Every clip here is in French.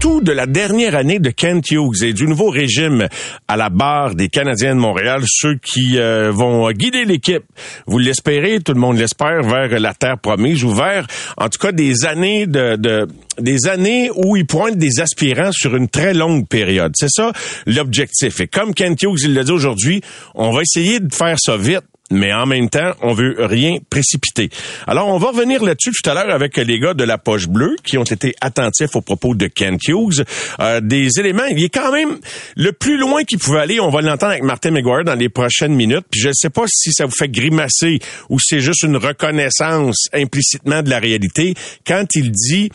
tout de la dernière année de Kent Hughes et du nouveau régime à la barre des Canadiens de Montréal, ceux qui euh, vont guider l'équipe. Vous l'espérez, tout le monde l'espère, vers la terre promise ou vers, en tout cas, des années de, de des années où ils pointent des aspirants sur une très longue période. C'est ça l'objectif. Et comme Kent Hughes il l'a dit aujourd'hui, on va essayer de faire ça vite mais en même temps, on veut rien précipiter. Alors, on va revenir là-dessus tout à l'heure avec les gars de la poche bleue qui ont été attentifs aux propos de Ken Hughes. Euh, des éléments, il est quand même le plus loin qu'il pouvait aller. On va l'entendre avec Martin McGuire dans les prochaines minutes. Puis je ne sais pas si ça vous fait grimacer ou c'est juste une reconnaissance implicitement de la réalité quand il dit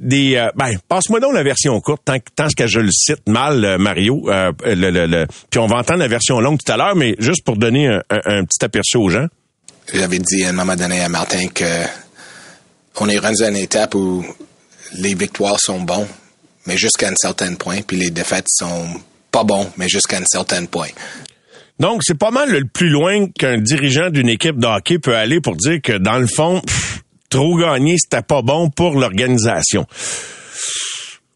des euh, ben passe-moi donc la version courte tant, tant que je le cite mal euh, Mario euh, le, le, le, puis on va entendre la version longue tout à l'heure mais juste pour donner un, un, petit aperçu aux gens. J'avais dit à un moment donné à Martin que on est rendu à une étape où les victoires sont bons mais jusqu'à un certain point puis les défaites sont pas bons mais jusqu'à un certain point. Donc c'est pas mal le plus loin qu'un dirigeant d'une équipe de hockey peut aller pour dire que dans le fond trop gagner, c'était pas bon pour l'organisation.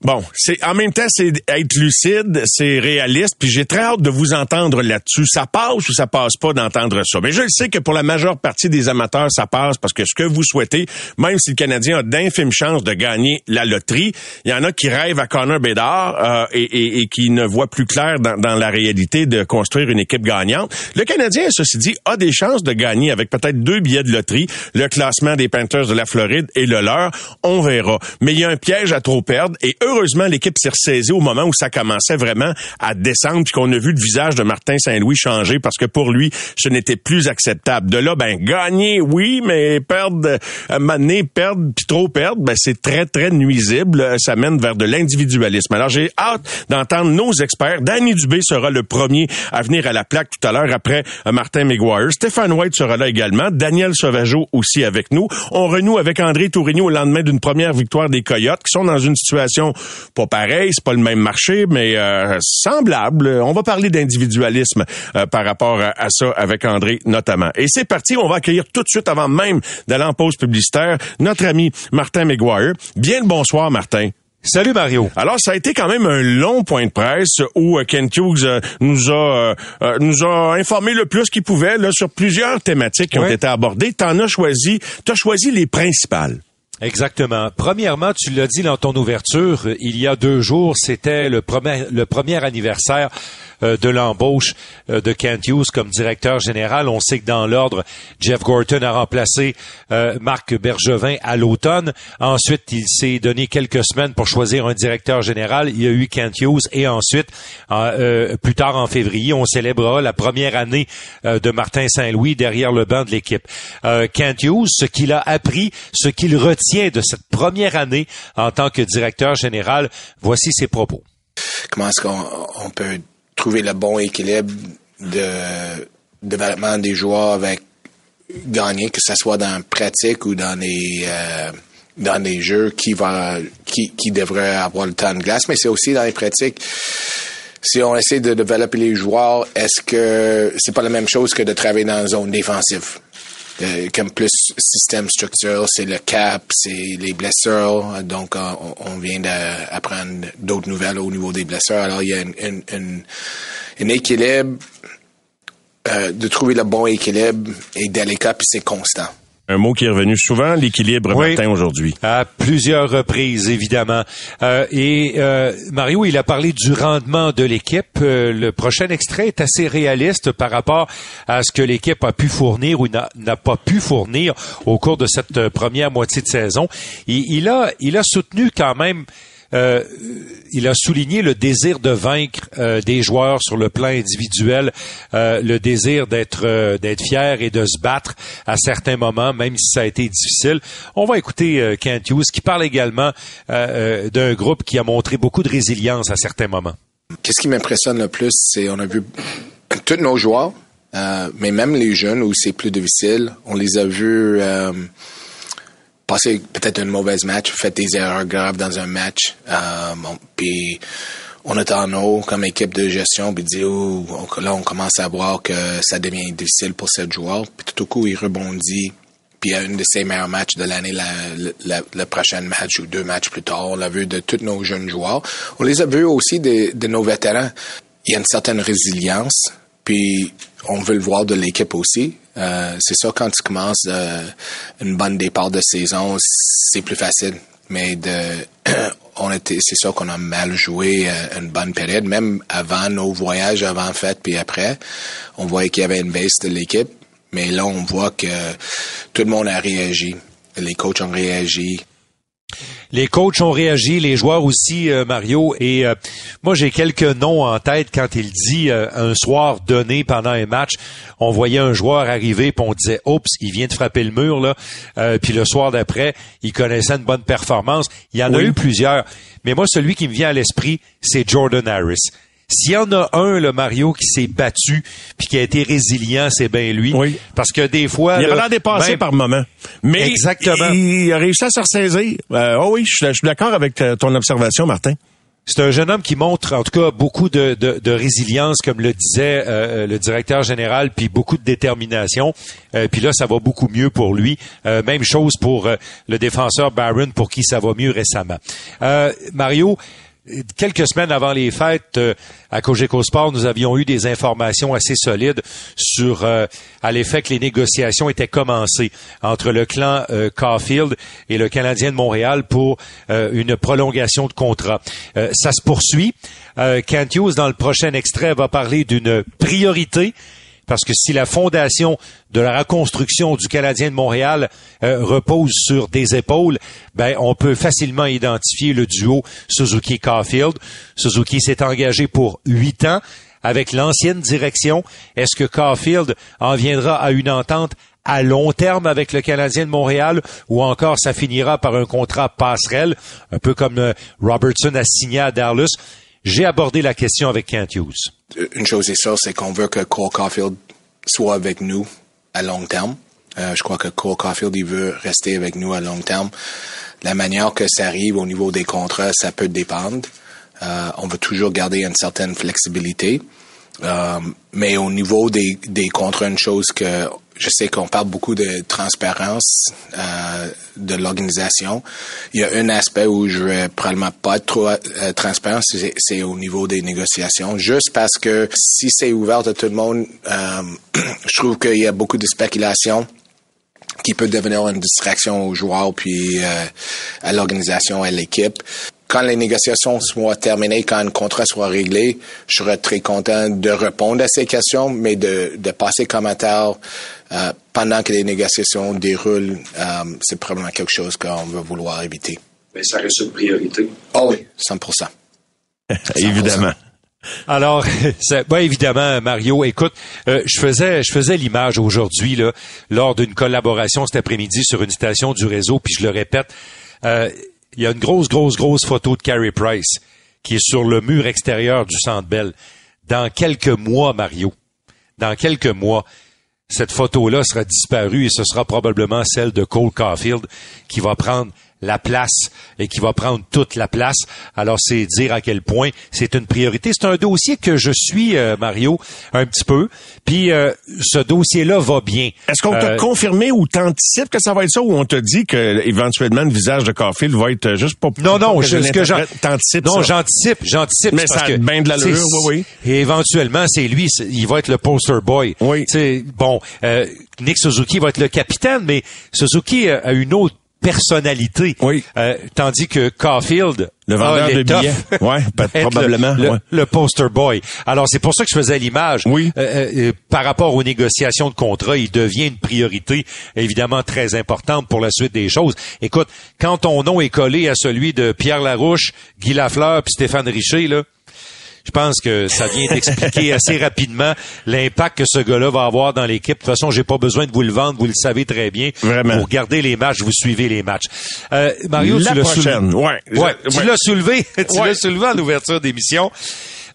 Bon, c'est en même temps c'est être lucide, c'est réaliste, puis j'ai très hâte de vous entendre là-dessus. Ça passe ou ça passe pas d'entendre ça? Mais je sais que pour la majeure partie des amateurs, ça passe parce que ce que vous souhaitez, même si le Canadien a d'infimes chances de gagner la loterie, il y en a qui rêvent à Connor Bedard euh, et, et, et, qui ne voient plus clair dans, dans, la réalité de construire une équipe gagnante. Le Canadien, ceci dit, a des chances de gagner avec peut-être deux billets de loterie, le classement des Panthers de la Floride et le leur. On verra. Mais il y a un piège à trop perdre et eux heureusement, l'équipe s'est ressaisie au moment où ça commençait vraiment à descendre, puis qu'on a vu le visage de Martin Saint-Louis changer parce que pour lui, ce n'était plus acceptable. De là, ben gagner, oui, mais perdre, euh, perdre, puis trop perdre, ben c'est très très nuisible. Ça mène vers de l'individualisme. Alors j'ai hâte d'entendre nos experts. Danny Dubé sera le premier à venir à la plaque tout à l'heure après euh, Martin McGuire. Stéphane White sera là également. Daniel Sauvageau aussi avec nous. On renoue avec André Tourigny au lendemain d'une première victoire des Coyotes qui sont dans une situation pas pareil, c'est pas le même marché, mais euh, semblable. On va parler d'individualisme euh, par rapport à, ça avec André notamment. Et c'est parti, on va accueillir tout de suite avant même d'aller en pause publicitaire notre ami Martin McGuire. Bien le bonsoir Martin. Salut Mario. Alors ça a été quand même un long point de presse où euh, Ken Hughes nous a nous a informé le plus qu'il pouvait là sur plusieurs thématiques qui ont été abordées. T'en as choisi, t'as choisi les principales. Exactement. Premièrement, tu l'as dit dans ton ouverture, il y a deux jours, c'était le premier, anniversaire euh, de l'embauche euh, de Kent Hughes comme directeur général. On sait que dans l'ordre, Jeff Gorton a remplacé euh, Marc Bergevin à l'automne. Ensuite, il s'est donné quelques semaines pour choisir un directeur général. Il y a eu Kent Hughes et ensuite, plus tard en février, on célébrera la première année de Martin Saint-Louis derrière le banc de l'équipe. Kent Hughes, ce qu'il a appris, ce qu'il retient de cette première année en tant que directeur général, voici ses propos. Comment est-ce qu'on peut trouver le bon équilibre de développement des joueurs avec gagner, que ce soit dans la pratique ou dans les euh, dans les jeux qui va qui, qui devrait avoir le temps de glace, mais c'est aussi dans les pratiques. Si on essaie de développer les joueurs, est-ce que c'est pas la même chose que de travailler dans une zone défensive? Euh, comme plus système structurel, c'est le cap, c'est les blessures. Donc, on, on vient d'apprendre d'autres nouvelles au niveau des blessures. Alors, il y a un équilibre, euh, de trouver le bon équilibre et délicat, puis c'est constant. Un mot qui est revenu souvent, l'équilibre oui, aujourd'hui. À plusieurs reprises, évidemment. Euh, et euh, Mario, il a parlé du rendement de l'équipe. Euh, le prochain extrait est assez réaliste par rapport à ce que l'équipe a pu fournir ou n'a pas pu fournir au cours de cette première moitié de saison. Il a, il a soutenu quand même euh, il a souligné le désir de vaincre euh, des joueurs sur le plan individuel, euh, le désir d'être d'être fier et de se battre à certains moments, même si ça a été difficile. On va écouter Kent Hughes qui parle également d'un groupe qui a montré beaucoup de résilience à certains moments. Qu'est-ce qui m'impressionne le plus, c'est on a vu tous nos joueurs, mais même les jeunes où c'est plus difficile, on les a vus passer peut-être un mauvais match, fait des erreurs graves dans un match, euh, puis on est en haut comme équipe de gestion, puis dit oh, là on commence à voir que ça devient difficile pour ce joueur. Puis tout au coup il rebondit. Puis il y a une de ses meilleurs matchs de l'année, le prochain match ou deux matchs plus tard. On l'a vu de tous nos jeunes joueurs. On les a vus aussi de, de nos vétérans. Il y a une certaine résilience. Puis on veut le voir de l'équipe aussi. Euh, c'est ça quand tu commences euh, une bonne départ de saison, c'est plus facile. Mais de on était, c'est ça qu'on a mal joué euh, une bonne période, même avant nos voyages, avant fête puis après, on voyait qu'il y avait une baisse de l'équipe. Mais là, on voit que tout le monde a réagi. Les coachs ont réagi. Les coachs ont réagi, les joueurs aussi, euh, Mario. Et euh, moi, j'ai quelques noms en tête quand il dit euh, un soir donné pendant un match, on voyait un joueur arriver, puis on disait, oups, il vient de frapper le mur là. puis le soir d'après, il connaissait une bonne performance. Il y en a eu plusieurs, mais moi, celui qui me vient à l'esprit, c'est Jordan Harris. S'il y en a un, le Mario, qui s'est battu puis qui a été résilient, c'est bien lui. Oui. Parce que des fois... Il a l'air dépassé par moment. Mais Exactement. Il, a réussi à se ressaisir. Euh, oh oui, je suis d'accord avec ton observation, Martin. C'est un jeune homme qui montre, en tout cas, beaucoup de, de, résilience, comme le disait euh, le directeur général, puis beaucoup de détermination. Euh, puis là, ça va beaucoup mieux pour lui. même chose pour le défenseur Barron, pour qui ça va mieux récemment. Mario, quelques semaines avant les fêtes, euh, à Cogeco Sport, nous avions eu des informations assez solides sur euh, à l'effet que les négociations étaient commencées entre le clan euh, Caulfield et le Canadien de Montréal pour une prolongation de contrat. ça se poursuit. Kent Hughes, dans le prochain extrait, va parler d'une priorité parce que si la fondation de la reconstruction du Canadien de Montréal euh, repose sur des épaules, ben on peut facilement identifier le duo Suzuki-Caulfield. Suzuki s'est engagé pour huit ans avec l'ancienne direction. Est-ce que Caulfield en viendra à une entente à long terme avec le Canadien de Montréal ou encore ça finira par un contrat passerelle, un peu comme euh, Robertson a signé à Dallas? J'ai abordé la question avec Kent Hughes. Une chose est sûre, c'est qu'on veut que Cole Caulfield soit avec nous à long terme. Euh, je crois que Cole Caulfield, il veut rester avec nous à long terme. La manière que ça arrive au niveau des contrats, ça peut dépendre. Euh, on veut toujours garder une certaine flexibilité. Euh, mais au niveau des, des une chose que je sais qu'on parle beaucoup de transparence euh, de l'organisation. Il y a un aspect où je vais probablement pas être trop euh, transparent, c'est au niveau des négociations. Juste parce que si c'est ouvert à tout le monde, euh, je trouve qu'il y a beaucoup de spéculation qui peut devenir une distraction aux joueurs puis euh, à l'organisation à l'équipe quand les négociations soient terminées, quand un contrat soit réglé, je serais très content de répondre à ces questions, mais de, de passer commentaire euh, pendant que les négociations déroulent, euh, c'est probablement quelque chose qu'on va vouloir éviter. Mais ça reste une priorité. Oh oui, 100% Évidemment. Alors, ben évidemment, Mario, écoute, euh, je faisais, je faisais l'image aujourd'hui là, lors d'une collaboration cet après-midi sur une station du réseau, puis je le répète, euh, il y a une grosse, grosse, grosse photo de Carey Price qui est sur le mur extérieur du Centre Bell. Dans quelques mois, Mario, dans quelques mois, cette photo-là sera disparue et ce sera probablement celle de Cole Caulfield qui va prendre la place et qui va prendre toute la place. Alors, c'est dire à quel point c'est une priorité. C'est un dossier que je suis, euh, Mario, un petit peu. Puis, euh, ce dossier-là va bien. Est-ce qu'on t'a euh, confirmé ou t'anticipes que ça va être ça ou on te dit que éventuellement le visage de Caulfield va être juste pas... Non, non, je, ce que j'anticipe Non, j'anticipe, j'anticipe. Mais ça a bien de l'allure, oui, oui. Et éventuellement, c'est lui, il va être le poster boy. Oui. Bon, Nick Suzuki va être le capitaine, mais Suzuki a une autre personnalité. Oui. Euh, tandis que Caulfield le vendeur de billets. Ouais, probablement. Le, poster boy. Alors, c'est pour ça que je faisais l'image. Oui. Euh, euh, par rapport aux négociations de contrat, il devient une priorité évidemment très importante pour la suite des choses. Écoute, quand ton nom est collé à celui de Pierre Larouche, Guy Lafleur puis Stéphane Richer, là, je pense que ça vient d'expliquer assez rapidement l'impact que ce gars-là va avoir dans l'équipe. De toute façon, j'ai pas besoin de vous le vendre, vous le savez très bien. Vraiment. Vous regardez les matchs, vous suivez les matchs. Euh, Mario, tu l'as soulevé. Ouais, ouais, tu l'as soulevé. tu l'as soulevé en ouverture d'émission.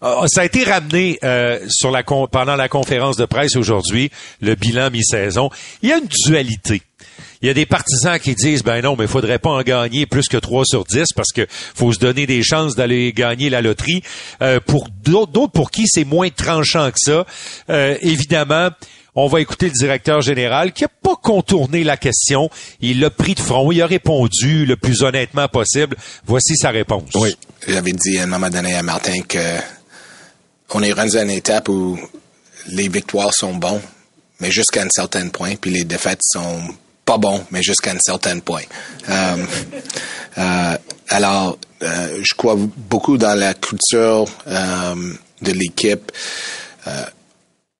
Euh, ça a été ramené euh, sur la pendant la conférence de presse aujourd'hui, le bilan mi-saison. Il y a une dualité Il y a des partisans qui disent, ben non, mais il faudrait pas en gagner plus que 3 sur 10 parce que faut se donner des chances d'aller gagner la loterie. Euh, pour d'autres pour qui c'est moins tranchant que ça, euh, évidemment, on va écouter le directeur général qui a pas contourné la question. Il l'a pris de front. Il a répondu le plus honnêtement possible. Voici sa réponse. Oui. J'avais dit à un moment donné à Martin que on est rendu à une étape où les victoires sont bons, mais jusqu'à un certain point, puis les défaites sont pas bons, mais jusqu'à un certain point. Euh, euh, alors, euh, je crois beaucoup dans la culture de l'équipe.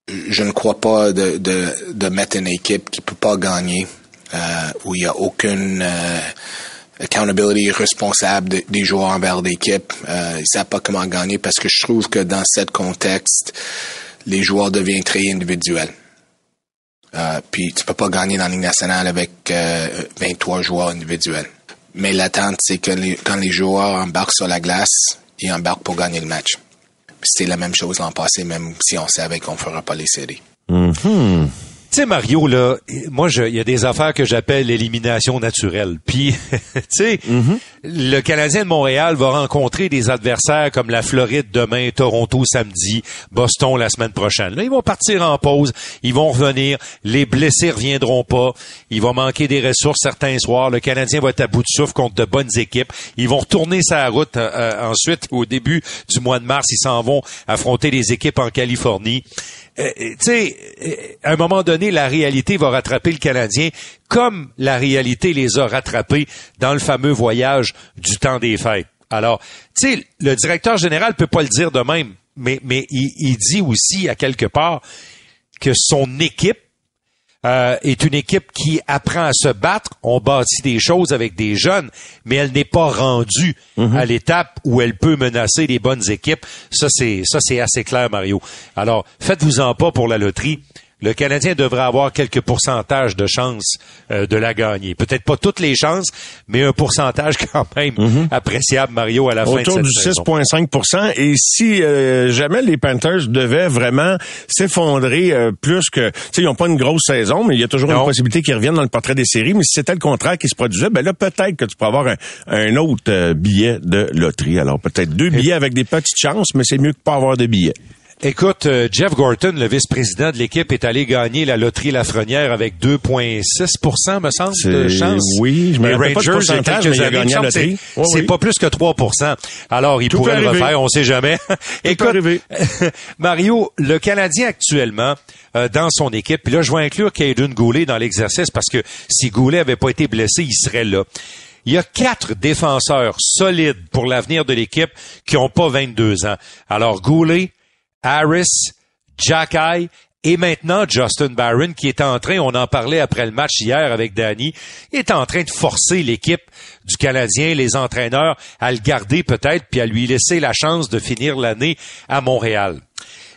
je ne crois pas de, de, de, mettre une équipe qui peut pas gagner, où il y a aucune accountability responsable des joueurs envers l'équipe. Euh, ils savent pas comment gagner parce que je trouve que dans ce contexte, les joueurs deviennent très individuels. Euh, puis tu peux pas gagner dans la Ligue nationale avec 23 euh, joueurs individuels. Mais l'attente, c'est que quand les joueurs embarquent sur la glace, ils embarquent pour gagner le match. C'était la même chose l'an passé, même si on savait qu'on fera pas les séries. Mm-hmm. Sais, Mario, là, moi, il y a des affaires que j'appelle l'élimination naturelle. Puis, tu sais, le Canadien de Montréal va rencontrer des adversaires comme la Floride demain, Toronto samedi, Boston la semaine prochaine. Là, ils vont partir en pause, ils vont revenir, les blessés reviendront pas, il va manquer des ressources certains soirs, le Canadien va être à bout de souffle contre de bonnes équipes, ils vont retourner sa route euh, euh, ensuite au début du mois de mars, ils s'en vont affronter des équipes en Californie. Euh, sais, à un moment donné, la réalité va rattraper le Canadien comme la réalité les a rattrapés dans le fameux voyage du temps des fêtes. Alors, tu sais, le directeur général peut pas le dire de même, mais, mais il, il dit aussi à quelque part que son équipe euh, est une équipe qui apprend à se battre. On bâtit des choses avec des jeunes, mais elle n'est pas rendue mhm. à l'étape où elle peut menacer les bonnes équipes. Ça, c'est ça, c'est assez clair, Mario. Alors, faites-vous-en pas pour la loterie le Canadien devrait avoir quelques pourcentages de chances euh, de la gagner. Peut-être pas toutes les chances, mais un pourcentage quand même mhm. appréciable, Mario, à la fin de cette Autour du 6,5 Et si euh, jamais les Panthers devaient vraiment s'effondrer euh, plus que... Tu sais, ils n'ont pas une grosse saison, mais il y a toujours une possibilité qu'ils reviennent dans le portrait des séries. Mais si c'était le contraire qui se produisait, ben là, peut-être que tu peux avoir un, autre billet de loterie. Alors, peut-être deux billets avec des petites chances, mais c'est mieux que pas avoir de billets. Écoute, euh, Jeff Gorton, le vice-président de l'équipe, est allé gagner la loterie Lafrenière avec 2,6% me semble, de chance. Oui, je me rappelle pas de il a gagné la loterie. C'est pas plus que 3% Alors, il pourrait le refaire, on sait jamais. Écoute, Mario, le Canadien actuellement, euh, dans son équipe, puis là, je vais inclure Caden Goulet dans l'exercice parce que si Goulet avait pas été blessé, il serait là. Il y a quatre défenseurs solides pour l'avenir de l'équipe qui ont pas 22 ans. Alors, Goulet, Harris, Jack et maintenant Justin Barron qui est en train, on en parlait après le match hier avec Danny, est en train de forcer l'équipe du Canadien, les entraîneurs, à le garder peut-être, puis à lui laisser la chance de finir l'année à Montréal.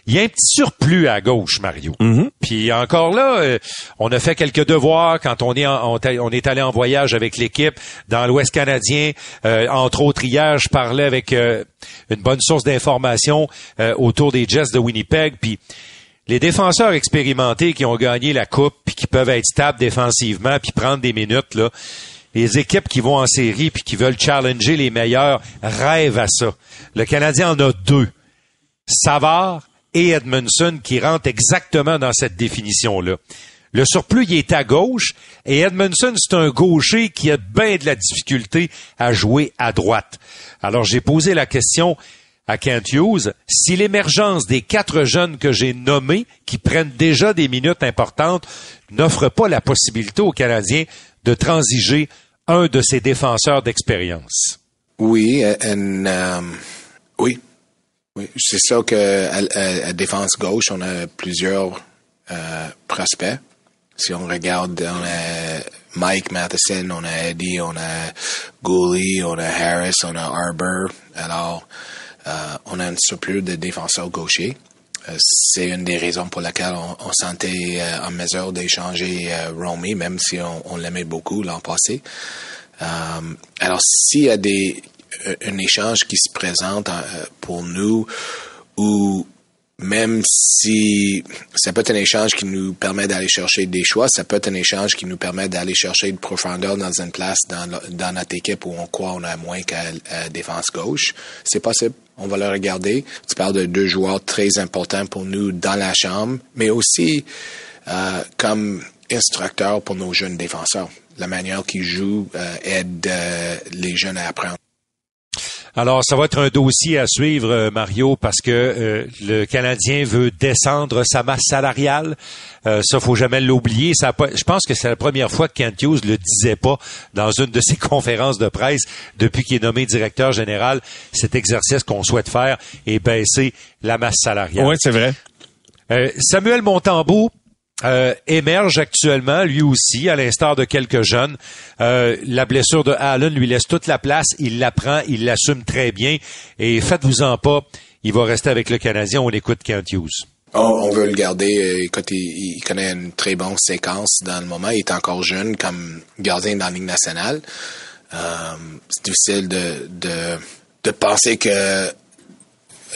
Il y a un petit surplus à gauche, Mario. Mm-hmm. Puis encore là, euh, on a fait quelques devoirs quand on est on, est allé en voyage avec l'équipe dans l'Ouest canadien. Euh, entre autres, hier, je parlais avec euh, une bonne source d'information autour des Jets de Winnipeg. Puis les défenseurs expérimentés qui ont gagné la coupe, puis qui peuvent être stables défensivement, puis prendre des minutes là. Les équipes qui vont en série puis qui veulent challenger les meilleurs rêvent à ça. Le Canadien en a deux. Savard et Edmondson qui rentrent exactement dans cette définition-là. Le surplus, il est à gauche et Edmondson, c'est un gaucher qui a bien de la difficulté à jouer à droite. Alors, j'ai posé la question à Kent Hughes, si l'émergence des quatre jeunes que j'ai nommés, qui prennent déjà des minutes importantes, n'offre pas la possibilité aux Canadiens de transiger un de ces défenseurs d'expérience. Oui, euh, oui, oui, c'est ça que à, défense gauche, on a plusieurs euh, prospects. Si on regarde, on a Mike Matheson, on a Eddie, on a Gooley, on a Harris, on a Arbor. Alors, euh, on a un surplus de défenseurs gauchers. Euh, c'est une des raisons pour laquelle on, on sentait en mesure d'échanger Romy, même si on, on l'aimait beaucoup l'an passé. alors, s'il y a des un échange qui se présente euh, pour nous où même si ça peut être un échange qui nous permet d'aller chercher des choix, ça peut être un échange qui nous permet d'aller chercher de profondeur dans une place dans, dans notre équipe où on croit on a moins qu'à défense gauche. C'est possible. On va le regarder. Tu parles de deux joueurs très importants pour nous dans la chambre, mais aussi euh, comme instructeur pour nos jeunes défenseurs. La manière qu'ils jouent euh, aide euh, les jeunes à apprendre. Alors, ça va être un dossier à suivre, euh, Mario, parce que euh, le Canadien veut descendre sa masse salariale. Euh, ça, faut jamais l'oublier. je pense que c'est la première fois que Kent Hughes le disait pas dans une de ses conférences de presse depuis qu'il est nommé directeur général. Cet exercice qu'on souhaite faire est baisser la masse salariale. Oui, c'est vrai. Euh, Samuel Montambeau, euh, émerge actuellement, lui aussi, à l'instar de quelques jeunes. Euh, la blessure de Allen lui laisse toute la place. Il la prend, il l'assume très bien. Et faites-vous-en pas, il va rester avec le Canadien. On écoute Kent Hughes. On, veut le garder. Écoute, il, connaît une très bonne séquence dans le moment. Il est encore jeune comme gardien dans la Ligue nationale. Euh, c'est difficile de, de, de penser que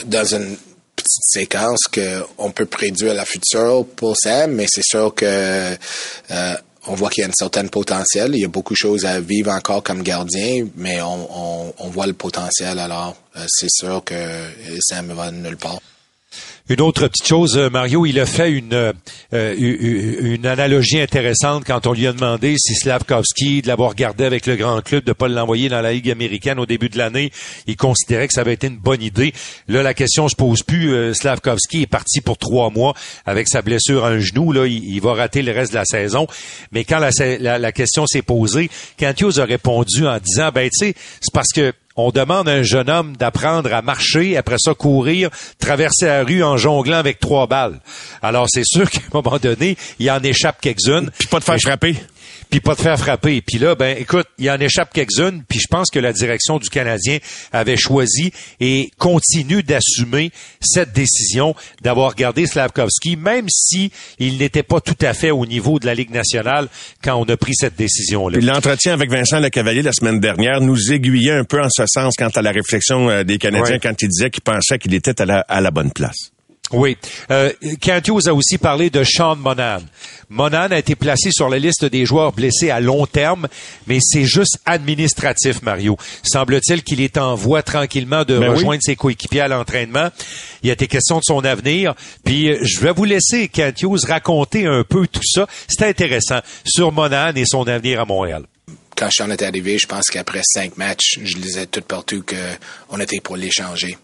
dans une petite séquence qu'on peut prédire la future pour Sam, mais c'est sûr que euh, on voit qu'il y a un certain potentiel. Il y a beaucoup de choses à vivre encore comme gardien, mais on, on voit le potentiel. Alors, euh, c'est sûr que Sam va nulle part. Une autre petite chose, euh, Mario, il a fait une, euh, une analogie intéressante quand on lui a demandé si Slavkovski, de l'avoir gardé avec le grand club, de pas l'envoyer dans la Ligue américaine au début de l'année, il considérait que ça avait été une bonne idée. Là, la question se pose plus. Euh, Slavkovski est parti pour trois mois avec sa blessure à un genou. Là, il, va rater le reste de la saison. Mais quand la, question s'est posée, Cantios a répondu en disant, ben tu sais, c'est parce que on demande à un jeune homme d'apprendre à marcher, après ça courir, traverser la rue en jonglant avec trois balles. Alors c'est sûr qu'à un moment donné, il en échappe quelques-unes. Puis pas de faire frapper puis pas de faire frapper. Puis là, ben écoute, il en échappe quelques-unes, puis je pense que la direction du Canadien avait choisi et continue d'assumer cette décision d'avoir gardé Slavkovski, même si il n'était pas tout à fait au niveau de la Ligue nationale quand on a pris cette décision-là. L'entretien avec Vincent Lecavalier la semaine dernière nous aiguillait un peu en ce sens quant à la réflexion euh, des Canadiens quand il disait qu'il pensait qu'il était à la bonne place. Oui. Euh, a aussi parlé de Sean Monan. Monan a été placé sur la liste des joueurs blessés à long terme, mais c'est juste administratif, Mario. Semble-t-il qu'il est en voie tranquillement de ben rejoindre ses coéquipiers à l'entraînement. Il y a des questions de son avenir. Puis euh, je vais vous laisser, Kent raconter un peu tout ça. C'est intéressant sur Monan et son avenir à Montréal quand Sean est arrivé, je pense qu'après cinq matchs, je lisais tout partout qu'on était pour l'échanger.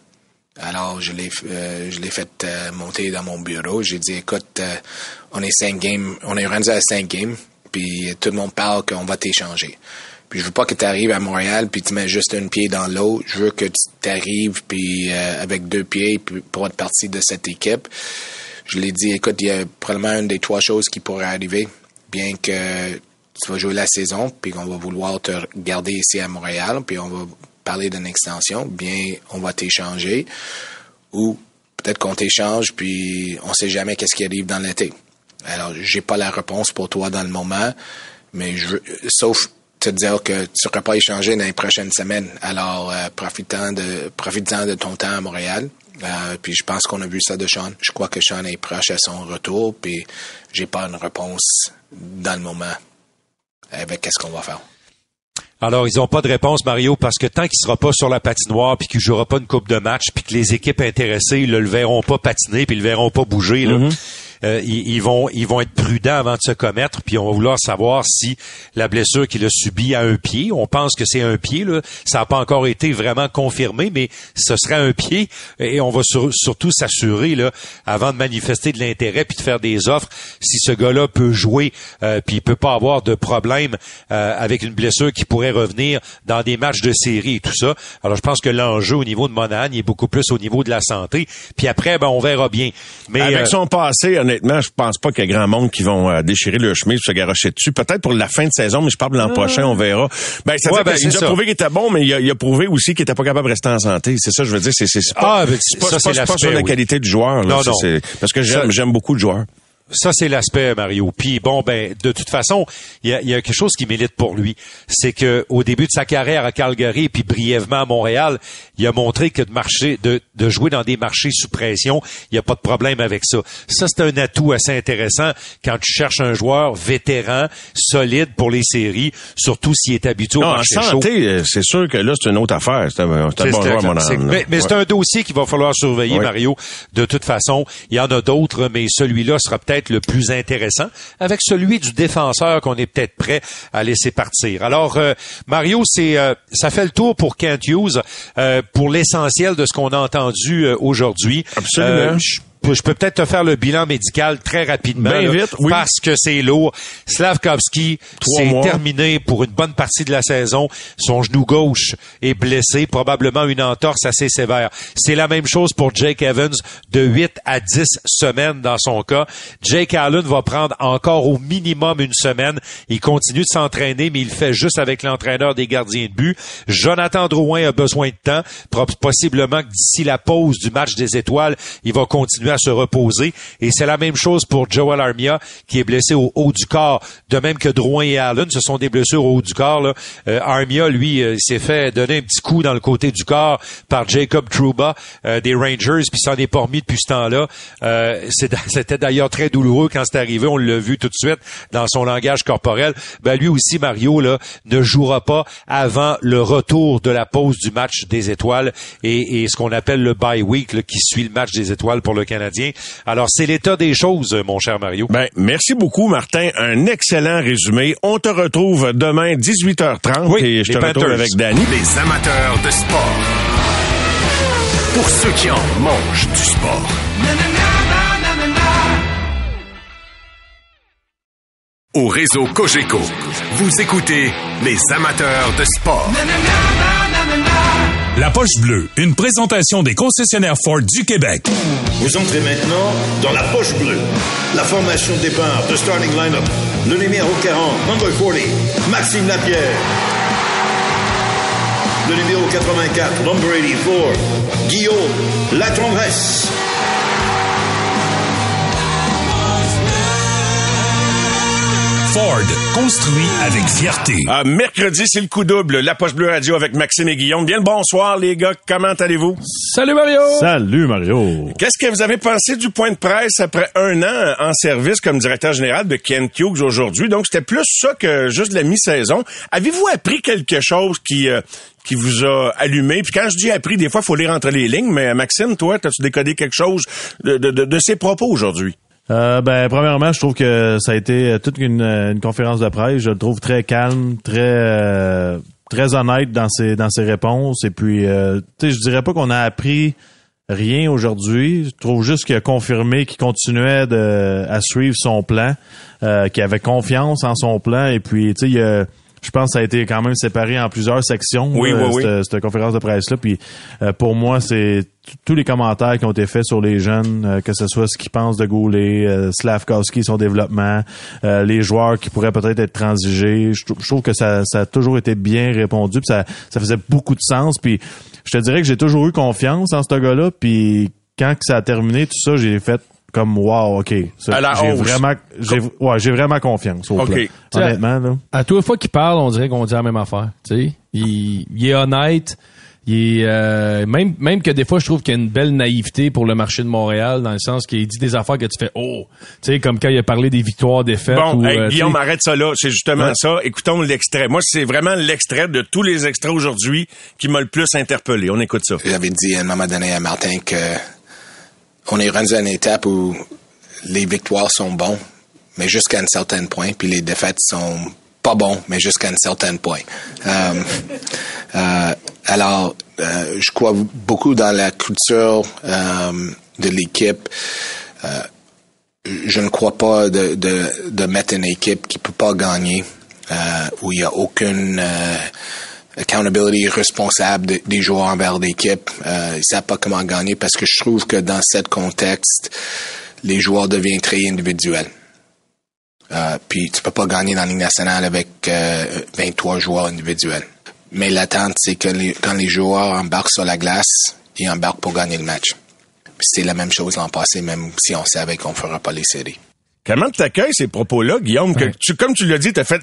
Alors, je l'ai, euh, je l'ai fait euh, monter dans mon bureau. J'ai dit, écoute, euh, on est cinq games, on est rendu à cinq games, puis tout le monde parle qu'on va t'échanger. Puis je veux pas que tu arrives à Montréal puis tu mets juste un pied dans l'eau. Je veux que tu arrives puis avec deux pieds pour être partie de cette équipe. Je l'ai dit, écoute, il y a probablement une des trois choses qui pourraient arriver, bien que tu vas jouer la saison, puis qu'on va vouloir te garder ici à Montréal, puis on va parler d'une extension, bien, on va t'échanger. Ou peut-être qu'on t'échange, puis on sait jamais qu'est-ce qui arrive dans l'été. Alors, j'ai pas la réponse pour toi dans le moment, mais je veux, sauf te dire que tu seras pas échangé dans les prochaines semaines. Alors, euh, profitant de, de ton temps à Montréal. Euh, puis je pense qu'on a vu ça de Sean. Je crois que Sean est proche à son retour, puis j'ai pas une réponse dans le moment avec qu'est-ce qu'on va faire. Alors, ils n'ont pas de réponse, Mario, parce que tant qu'il sera pas sur la patinoire, puis qu'il jouera pas une coupe de match, puis que les équipes intéressées, ils le verront pas patiner, puis ils le verront pas bouger, mm-hmm. Euh, ils, vont ils vont être prudents avant de se commettre, puis on va vouloir savoir si la blessure qu'il a subie à un pied, on pense que c'est un pied, là, ça n'a pas encore été vraiment confirmé, mais ce serait un pied, et on va surtout s'assurer là, avant de manifester de l'intérêt puis de faire des offres, si ce gars-là peut jouer, euh, puis il peut pas avoir de problème euh, avec une blessure qui pourrait revenir dans des matchs de série et tout ça. Alors je pense que l'enjeu au niveau de Monahan est beaucoup plus au niveau de la santé. Puis après, ben on verra bien. Mais avec son passé, honnêtement, je pense pas qu'il y a grand monde qui vont euh, déchirer le chemin se garocher dessus. Peut-être pour la fin de saison, mais je parle l'an ah. prochain, on verra. Ben, ça ben, il a prouvé qu'il était bon, mais il a, prouvé aussi qu'il était pas capable de rester en santé. C'est ça, je veux dire. C'est pas, ah, ben, pas, pas, sur la qualité du joueur. non, non. Parce que j'aime, j'aime beaucoup le joueur. Ça, c'est l'aspect, Mario. Puis bon, ben, de toute façon, il y a, y a, quelque chose qui milite pour lui. C'est que au début de sa carrière à Calgary, puis brièvement à Montréal, il a montré que de marcher, de, de jouer dans des marchés sous pression, il n'y a pas de problème avec ça. Ça, c'est un atout assez intéressant quand tu cherches un joueur vétéran, solide pour les séries, surtout s'il est habitué au Non, en marché chaud. santé, c'est sûr que là, c'est une autre affaire. C'est un, bon joueur, mon âme. Mais, mais c'est un dossier qu'il va falloir surveiller. Mario. De toute façon, il y en a d'autres, mais celui-là sera peut-être le plus intéressant, avec celui du défenseur qu'on est peut-être prêt à laisser partir. Alors, euh, Mario, c'est euh, ça fait le tour pour Kent Hughes euh, pour l'essentiel de ce qu'on a entendu euh, aujourd'hui. Absolument. Euh, je- je peux peut-être te faire le bilan médical très rapidement, Ben là, vite, oui. parce que c'est lourd. Slavkovski, c'est terminé pour une bonne partie de la saison. Son genou gauche est blessé, probablement une entorse assez sévère. C'est la même chose pour Jake Evans, de 8 à 10 semaines dans son cas. Jake Allen va prendre encore au minimum une semaine. Il continue de s'entraîner, mais il le fait juste avec l'entraîneur des gardiens de but. Jonathan Drouin a besoin de temps. Possiblement que d'ici la pause du match des étoiles, il va continuer à se reposer. Et c'est la même chose pour Joel Armia, qui est blessé au haut du corps. De même que Drouin et Allen, ce sont des blessures au haut du corps. Là. Euh, Armia, lui, euh, s'est fait donner un petit coup dans le côté du corps par Jacob Trouba euh, des Rangers, puis s'en est pas remis depuis ce temps-là. Euh, C'était d'ailleurs très douloureux quand c'est arrivé. On l'a vu tout de suite dans son langage corporel. Ben, lui aussi, Mario, là, ne jouera pas avant le retour de la pause du match des étoiles et, et ce qu'on appelle le bye week là, qui suit le match des étoiles pour le Canadien. Alors, c'est l'état des choses, mon cher Mario. Ben, merci beaucoup, Martin. Un excellent résumé. On te retrouve demain, 18h30, Oui, et je te retrouve Panthers. avec Danny. Les amateurs de sport. Pour ceux qui en mangent du sport. Au réseau Cogeco, vous écoutez les amateurs de sport. La poche bleue, une présentation des concessionnaires Ford du Québec. Vous entrez maintenant dans la poche bleue. La formation de départ de starting lineup. Le numéro 40, number 40, Maxime Lapierre. Le numéro 84, number 84, Guillaume Latendresse. Ford, construit avec fierté. Ah, mercredi, c'est le coup double. La Poche Bleue Radio avec Maxime et Guillaume. Bien le bonsoir, les gars. Comment allez-vous? Salut Mario! Salut Mario. Qu'est-ce que vous avez pensé du point de presse après un an en service comme directeur général de Ken Hughes aujourd'hui? Donc, c'était plus ça que juste la mi-saison. Avez-vous appris quelque chose qui, euh, qui vous a allumé? Puis quand je dis appris, des fois, il faut lire entre les lignes. Mais Maxime, toi, as-tu décodé quelque chose de, de, de, de ses propos aujourd'hui? Euh, ben, premièrement, je trouve que ça a été toute une, une conférence de presse. Je le trouve très calme, très euh, très honnête dans ses dans ses réponses. Et puis, euh, tu sais, je dirais pas qu'on a appris rien aujourd'hui. Je trouve juste qu'il a confirmé qu'il continuait de, à suivre son plan, euh, qu'il avait confiance en son plan. Et puis, tu sais, il a- je pense que ça a été quand même séparé en plusieurs sections, Oui, là, oui, oui. cette, cette conférence de presse-là. Puis euh, pour moi, c'est tous les commentaires qui ont été faits sur les jeunes, euh, que ce soit ce qu'ils pensent de Goulet, euh, Slavkowski, son développement, euh, les joueurs qui pourraient peut-être être transigés. Je, trou- je trouve que ça, ça a toujours été bien répondu, puis ça, ça faisait beaucoup de sens. Puis je te dirais que j'ai toujours eu confiance en ce gars-là. Puis quand que ça a terminé, tout ça, j'ai fait comme wow, ok. Ça, À la j'ai hausse. vraiment, j'ai, ouais, j'ai vraiment confiance au Ok. plan. Honnêtement, là. À toute fois qu'il parle, on dirait qu'on dit la même affaire. Tu sais, il, il est honnête. Il est, euh, même même que des fois je trouve qu'il y a une belle naïveté pour le marché de Montréal dans le sens qu'il dit des affaires que tu fais oh tu sais comme quand il a parlé des victoires défaites Bon, ou hey, euh, Guillaume, arrête ça là. C'est justement Ouais. ça. Écoutons l'extrait. Moi, c'est vraiment l'extrait de tous les extraits aujourd'hui qui m'a le plus interpellé. On écoute ça. J'avais dit à un moment donné à Martin que on est rendu à une étape où les victoires sont bons, mais jusqu'à un certain point, puis les défaites sont pas bons, mais jusqu'à un certain point. Euh, euh, alors, euh, je crois beaucoup dans la culture euh, de l'équipe. Euh, je ne crois pas de, de, de mettre une équipe qui peut pas gagner, euh, où il y a aucune accountability responsable de- des joueurs envers l'équipe. Euh, ils savent pas comment gagner parce que je trouve que dans ce contexte, les joueurs deviennent très individuels. Euh, puis tu peux pas gagner dans la Ligue nationale avec euh, 23 joueurs individuels. Mais l'attente, c'est que les- quand les joueurs embarquent sur la glace, ils embarquent pour gagner le match. C'est la même chose l'an passé, même si on savait qu'on fera pas les séries. Comment tu accueilles ces propos-là, Guillaume? Que tu, comme tu l'as dit, t'as fait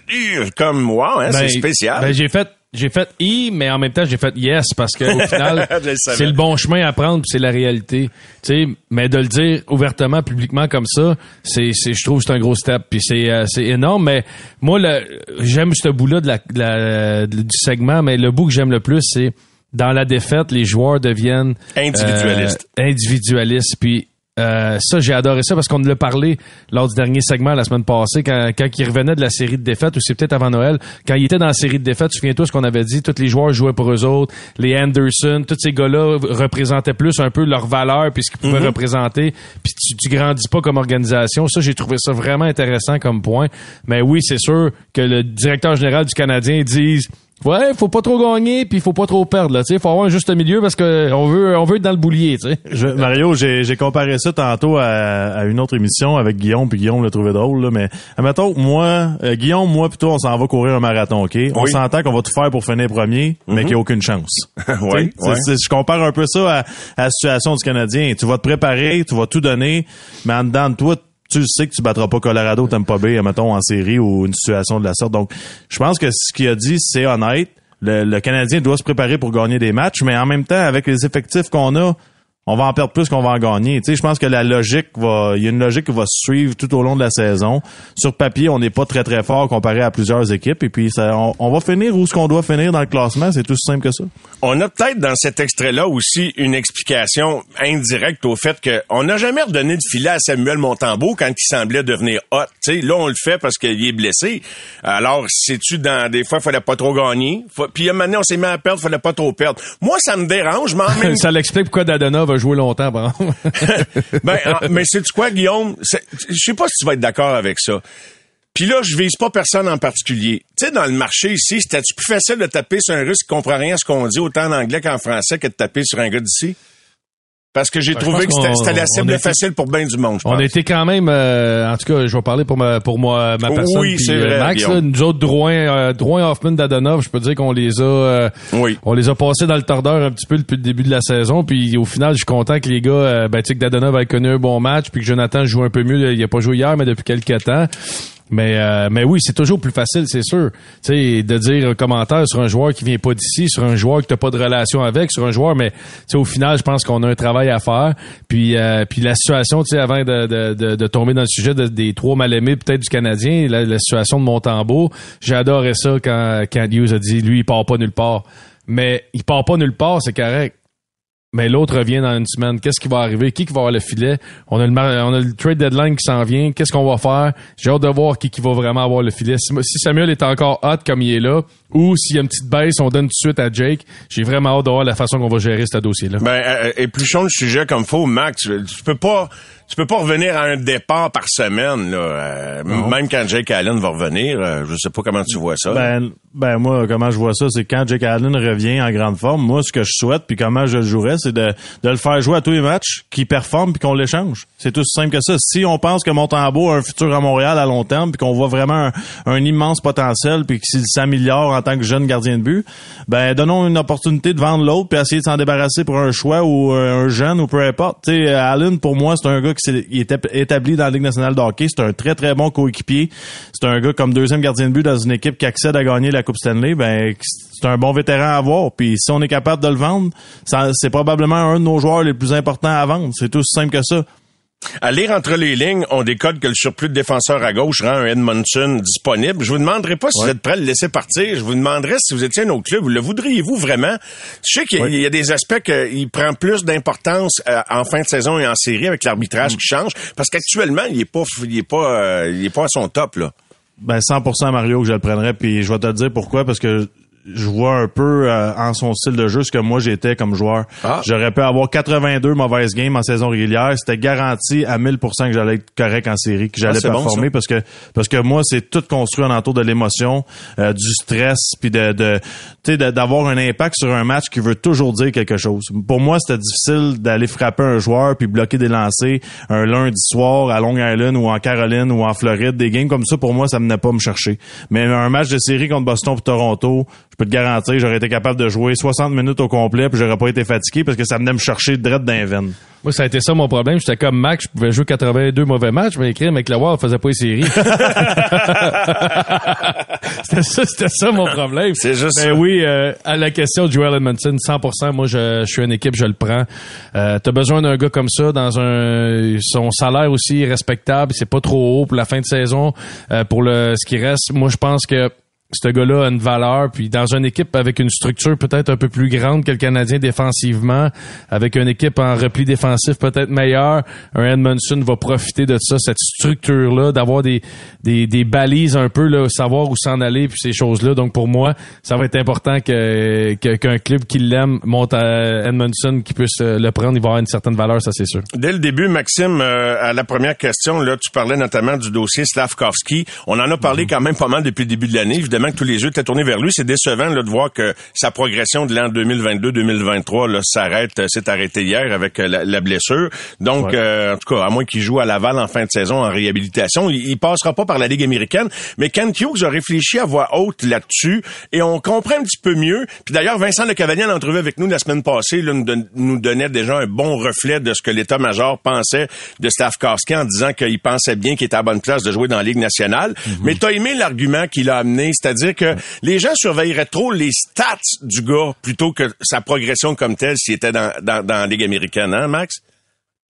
comme wow, hein, c'est Ben, spécial. ben, j'ai fait j'ai fait i mais en même temps j'ai fait yes parce que au final c'est le bon chemin à prendre c'est la réalité. Tu sais, mais de le dire ouvertement publiquement comme ça, c'est c'est je trouve c'est un gros step puis c'est euh, c'est énorme mais moi le j'aime ce bout là de la, de la- du segment mais le bout que j'aime le plus c'est dans la défaite, les joueurs deviennent Individualistes. euh, individualistes. Puis euh, ça, j'ai adoré ça parce qu'on l'a parlé lors du dernier segment la semaine passée, quand, quand il revenait de la série de défaites, ou c'est peut-être avant Noël, quand il était dans la série de défaites, souviens-toi ce qu'on avait dit, tous les joueurs jouaient pour eux autres, les Anderson, tous ces gars-là représentaient plus un peu leur valeur puis ce qu'ils pouvaient représenter, puis tu, tu grandis pas comme organisation. Ça, j'ai trouvé ça vraiment intéressant comme point. Mais oui, c'est sûr que le directeur général du Canadien dise Ouais, faut pas trop gagner puis faut pas trop perdre là, tu sais, faut avoir un juste milieu parce que on veut on veut être dans le boulier, tu sais. Mario, j'ai j'ai comparé ça tantôt à, à une autre émission avec Guillaume, puis Guillaume l'a trouvé drôle, là, mais admettons, moi, euh, Guillaume, moi, plutôt, on s'en va courir un marathon, OK? On Oui. s'entend qu'on va tout faire pour finir premier, mais qu'il n'y a aucune chance. Ouais, Tu sais, ouais. Je compare un peu ça à, à la situation du Canadien. Tu vas te préparer, tu vas tout donner, mais en dedans de toi, tu sais que tu battras pas Colorado, Tampa Bay, mettons, en série ou une situation de la sorte. Donc, je pense que ce qu'il a dit, c'est honnête. Le, le Canadien doit se préparer pour gagner des matchs, mais en même temps, avec les effectifs qu'on a, on va en perdre plus qu'on va en gagner. Tu sais, je pense que la logique va, il y a une logique qui va se suivre tout au long de la saison. Sur papier, on n'est pas très très fort comparé à plusieurs équipes, et puis ça, on, on va finir où ce qu'on doit finir dans le classement. C'est tout aussi simple que ça. On a peut-être dans cet extrait-là aussi une explication indirecte au fait qu'on n'a jamais redonné de filet à Samuel Montembeau quand il semblait devenir hot. Tu sais, là, on le fait parce qu'il est blessé. Alors, sais-tu, dans des fois, il fallait pas trop gagner? Faut- Puis à un moment donné, on s'est mis à perdre, fallait pas trop perdre. Moi, ça me dérange, mais en même ça l'explique pourquoi Dadona jouer longtemps, par ben, en- mais c'est quoi, Guillaume? Je sais pas si tu vas être d'accord avec ça. Puis là, je vise pas personne en particulier. Tu sais, dans le marché ici, c'était-tu plus facile de taper sur un russe qui comprend rien à ce qu'on dit autant en anglais qu'en français que de taper sur un gars d'ici? Parce que j'ai Ben, trouvé que c'était la cible a été- facile pour bien du monde, je On pense. a été quand même, euh, en tout cas, je vais parler pour ma, pour moi, ma Oui, personne. puis, c'est euh, vrai, Max, là, nous autres, Drouin, euh, Drouin, Hoffman, Dadonov, je peux dire qu'on les a, euh, Oui. on les a passés dans le tordeur un petit peu depuis le début de la saison. Puis au final, je suis content que les gars, euh, ben, tu sais, que Dadonov ait connu un bon match, puis que Jonathan joue un peu mieux. Il a pas joué hier, mais depuis quelques temps. Mais euh, mais oui, c'est toujours plus facile, c'est sûr. Sais, de dire un commentaire sur un joueur qui vient pas d'ici, sur un joueur que t'as pas de relation avec, sur un joueur, mais au final, je pense qu'on a un travail à faire. Puis euh, puis la situation, avant de, de, de, de tomber dans le sujet de- des trois mal aimés peut-être du Canadien, la, la situation de Montembeau, adoré ça quand quand Hughes a dit lui il part pas nulle part. Mais il part pas nulle part, c'est correct. Mais l'autre revient dans une semaine. Qu'est-ce qui va arriver? Qui qui va avoir le filet? On a le, trade deadline qui s'en vient. Qu'est-ce qu'on va faire? J'ai hâte de voir qui qui va vraiment avoir le filet. Si Samuel est encore hot comme il est là, ou s'il y a une petite baisse, on donne tout de suite à Jake. J'ai vraiment hâte de voir la façon qu'on va gérer ce dossier-là. Ben, euh, épluchons le sujet comme faut, Max. Tu peux pas, tu peux pas revenir à un départ par semaine, là. Euh, même quand Jake Allen va revenir, euh, je sais pas comment tu vois ça. Ben, ben moi, comment je vois ça, c'est quand Jake Allen revient en grande forme, moi, ce que je souhaite, puis comment je le jouerais, c'est de, de le faire jouer à tous les matchs, qu'il performe, puis qu'on l'échange. C'est tout aussi simple que ça. Si on pense que Montembeau a un futur à Montréal à long terme, puis qu'on voit vraiment un, un immense potentiel, puis qu'il s'améliore en tant que jeune gardien de but, ben donnons une opportunité de vendre l'autre, puis essayer de s'en débarrasser pour un choix ou euh, un jeune ou peu importe. Tu sais, Allen, pour moi, c'est un gars qui s'est- établi dans la Ligue nationale de hockey. C'est un très, très bon coéquipier. C'est un gars comme deuxième gardien de but dans une équipe qui accède à gagner la Coupe Stanley. Ben, c'est un bon vétéran à avoir. Puis si on est capable de le vendre, c'est probablement un de nos joueurs les plus importants à vendre. C'est tout simple que ça. À lire entre les lignes, on décode que le surplus de défenseurs à gauche rend un Edmondson disponible. Je vous demanderai pas si vous êtes prêt à le laisser partir. Je vous demanderai si vous étiez un autre club. Le voudriez-vous vraiment? Je sais qu'il y, a- y des aspects qu'il prend plus d'importance euh, en fin de saison et en série avec l'arbitrage qui change. Parce qu'actuellement, il est pas, il est pas, euh, il est pas à son top, là. Ben 100% Mario que je le prendrais puis je vais te dire pourquoi parce que vois un peu euh, en son style de jeu ce que moi j'étais comme joueur. Ah. J'aurais pu avoir 82 mauvaises games en saison régulière, c'était garanti à 1000% que j'allais être correct en série, que j'allais Ah, bon, performer parce que parce que moi c'est tout construit en entour de l'émotion, euh, du stress puis de de tu sais de- d'avoir un impact sur un match qui veut toujours dire quelque chose. Pour moi, c'était difficile d'aller frapper un joueur puis bloquer des lancers un lundi soir à Long Island ou en Caroline ou en Floride, des games comme ça pour moi ça venait pas me chercher. Mais un match de série contre Boston ou Toronto, je peux te garantir, j'aurais été capable de jouer 60 minutes au complet puis j'aurais pas été fatigué parce que ça venait me chercher direct dans les veines. Moi, ça a été ça mon problème. J'étais comme Max, je pouvais jouer 82 mauvais matchs, mais écrire avec le Wild, faisait pas les séries. c'était ça, c'était ça mon problème. C'est juste Ben ça. oui, euh, à la question de Joel Edmondson, 100%, moi, je, je suis une équipe, je le prends. Euh, T'as besoin d'un gars comme ça dans un, son salaire aussi respectable, c'est pas trop haut pour la fin de saison, euh, pour le, ce qui reste. Moi, je pense que ce gars-là a une valeur, puis dans une équipe avec une structure peut-être un peu plus grande que le Canadien défensivement, avec une équipe en repli défensif peut-être meilleur, un Edmondson va profiter de ça, cette structure-là, d'avoir des, des, des balises un peu, là, savoir où s'en aller, puis ces choses-là. Donc pour moi, ça va être important que que- qu'un club qui l'aime monte à Edmondson, qui puisse euh, le prendre, il va avoir une certaine valeur, ça c'est sûr. Dès le début, Maxime, euh, à la première question, là, tu parlais notamment du dossier Slavkovski. On en a parlé quand même pas mal depuis le début de l'année. Évidemment que tous les yeux étaient tournés vers lui. C'est décevant là, de voir que sa progression de l'an 2022-2023 là, s'arrête, euh, s'est arrêtée hier avec euh, la, la blessure. Donc, euh, en tout cas, à moins qu'il joue à Laval en fin de saison en réhabilitation, il, il passera pas par la Ligue américaine. Mais Ken Hughes a réfléchi à voix haute là-dessus et on comprend un petit peu mieux. Puis d'ailleurs, Vincent Le Cavalier, en entrevue avec nous la semaine passée, là, nous, don- nous donnait déjà un bon reflet de ce que l'état-major pensait de Stavkowski en disant qu'il pensait bien qu'il était à bonne place de jouer dans la Ligue nationale. Mais t'as aimé l'argument qu'il a amené, c'est-à-dire que les gens surveilleraient trop les stats du gars plutôt que sa progression comme telle s'il était dans, dans, dans la Ligue américaine, hein, Max?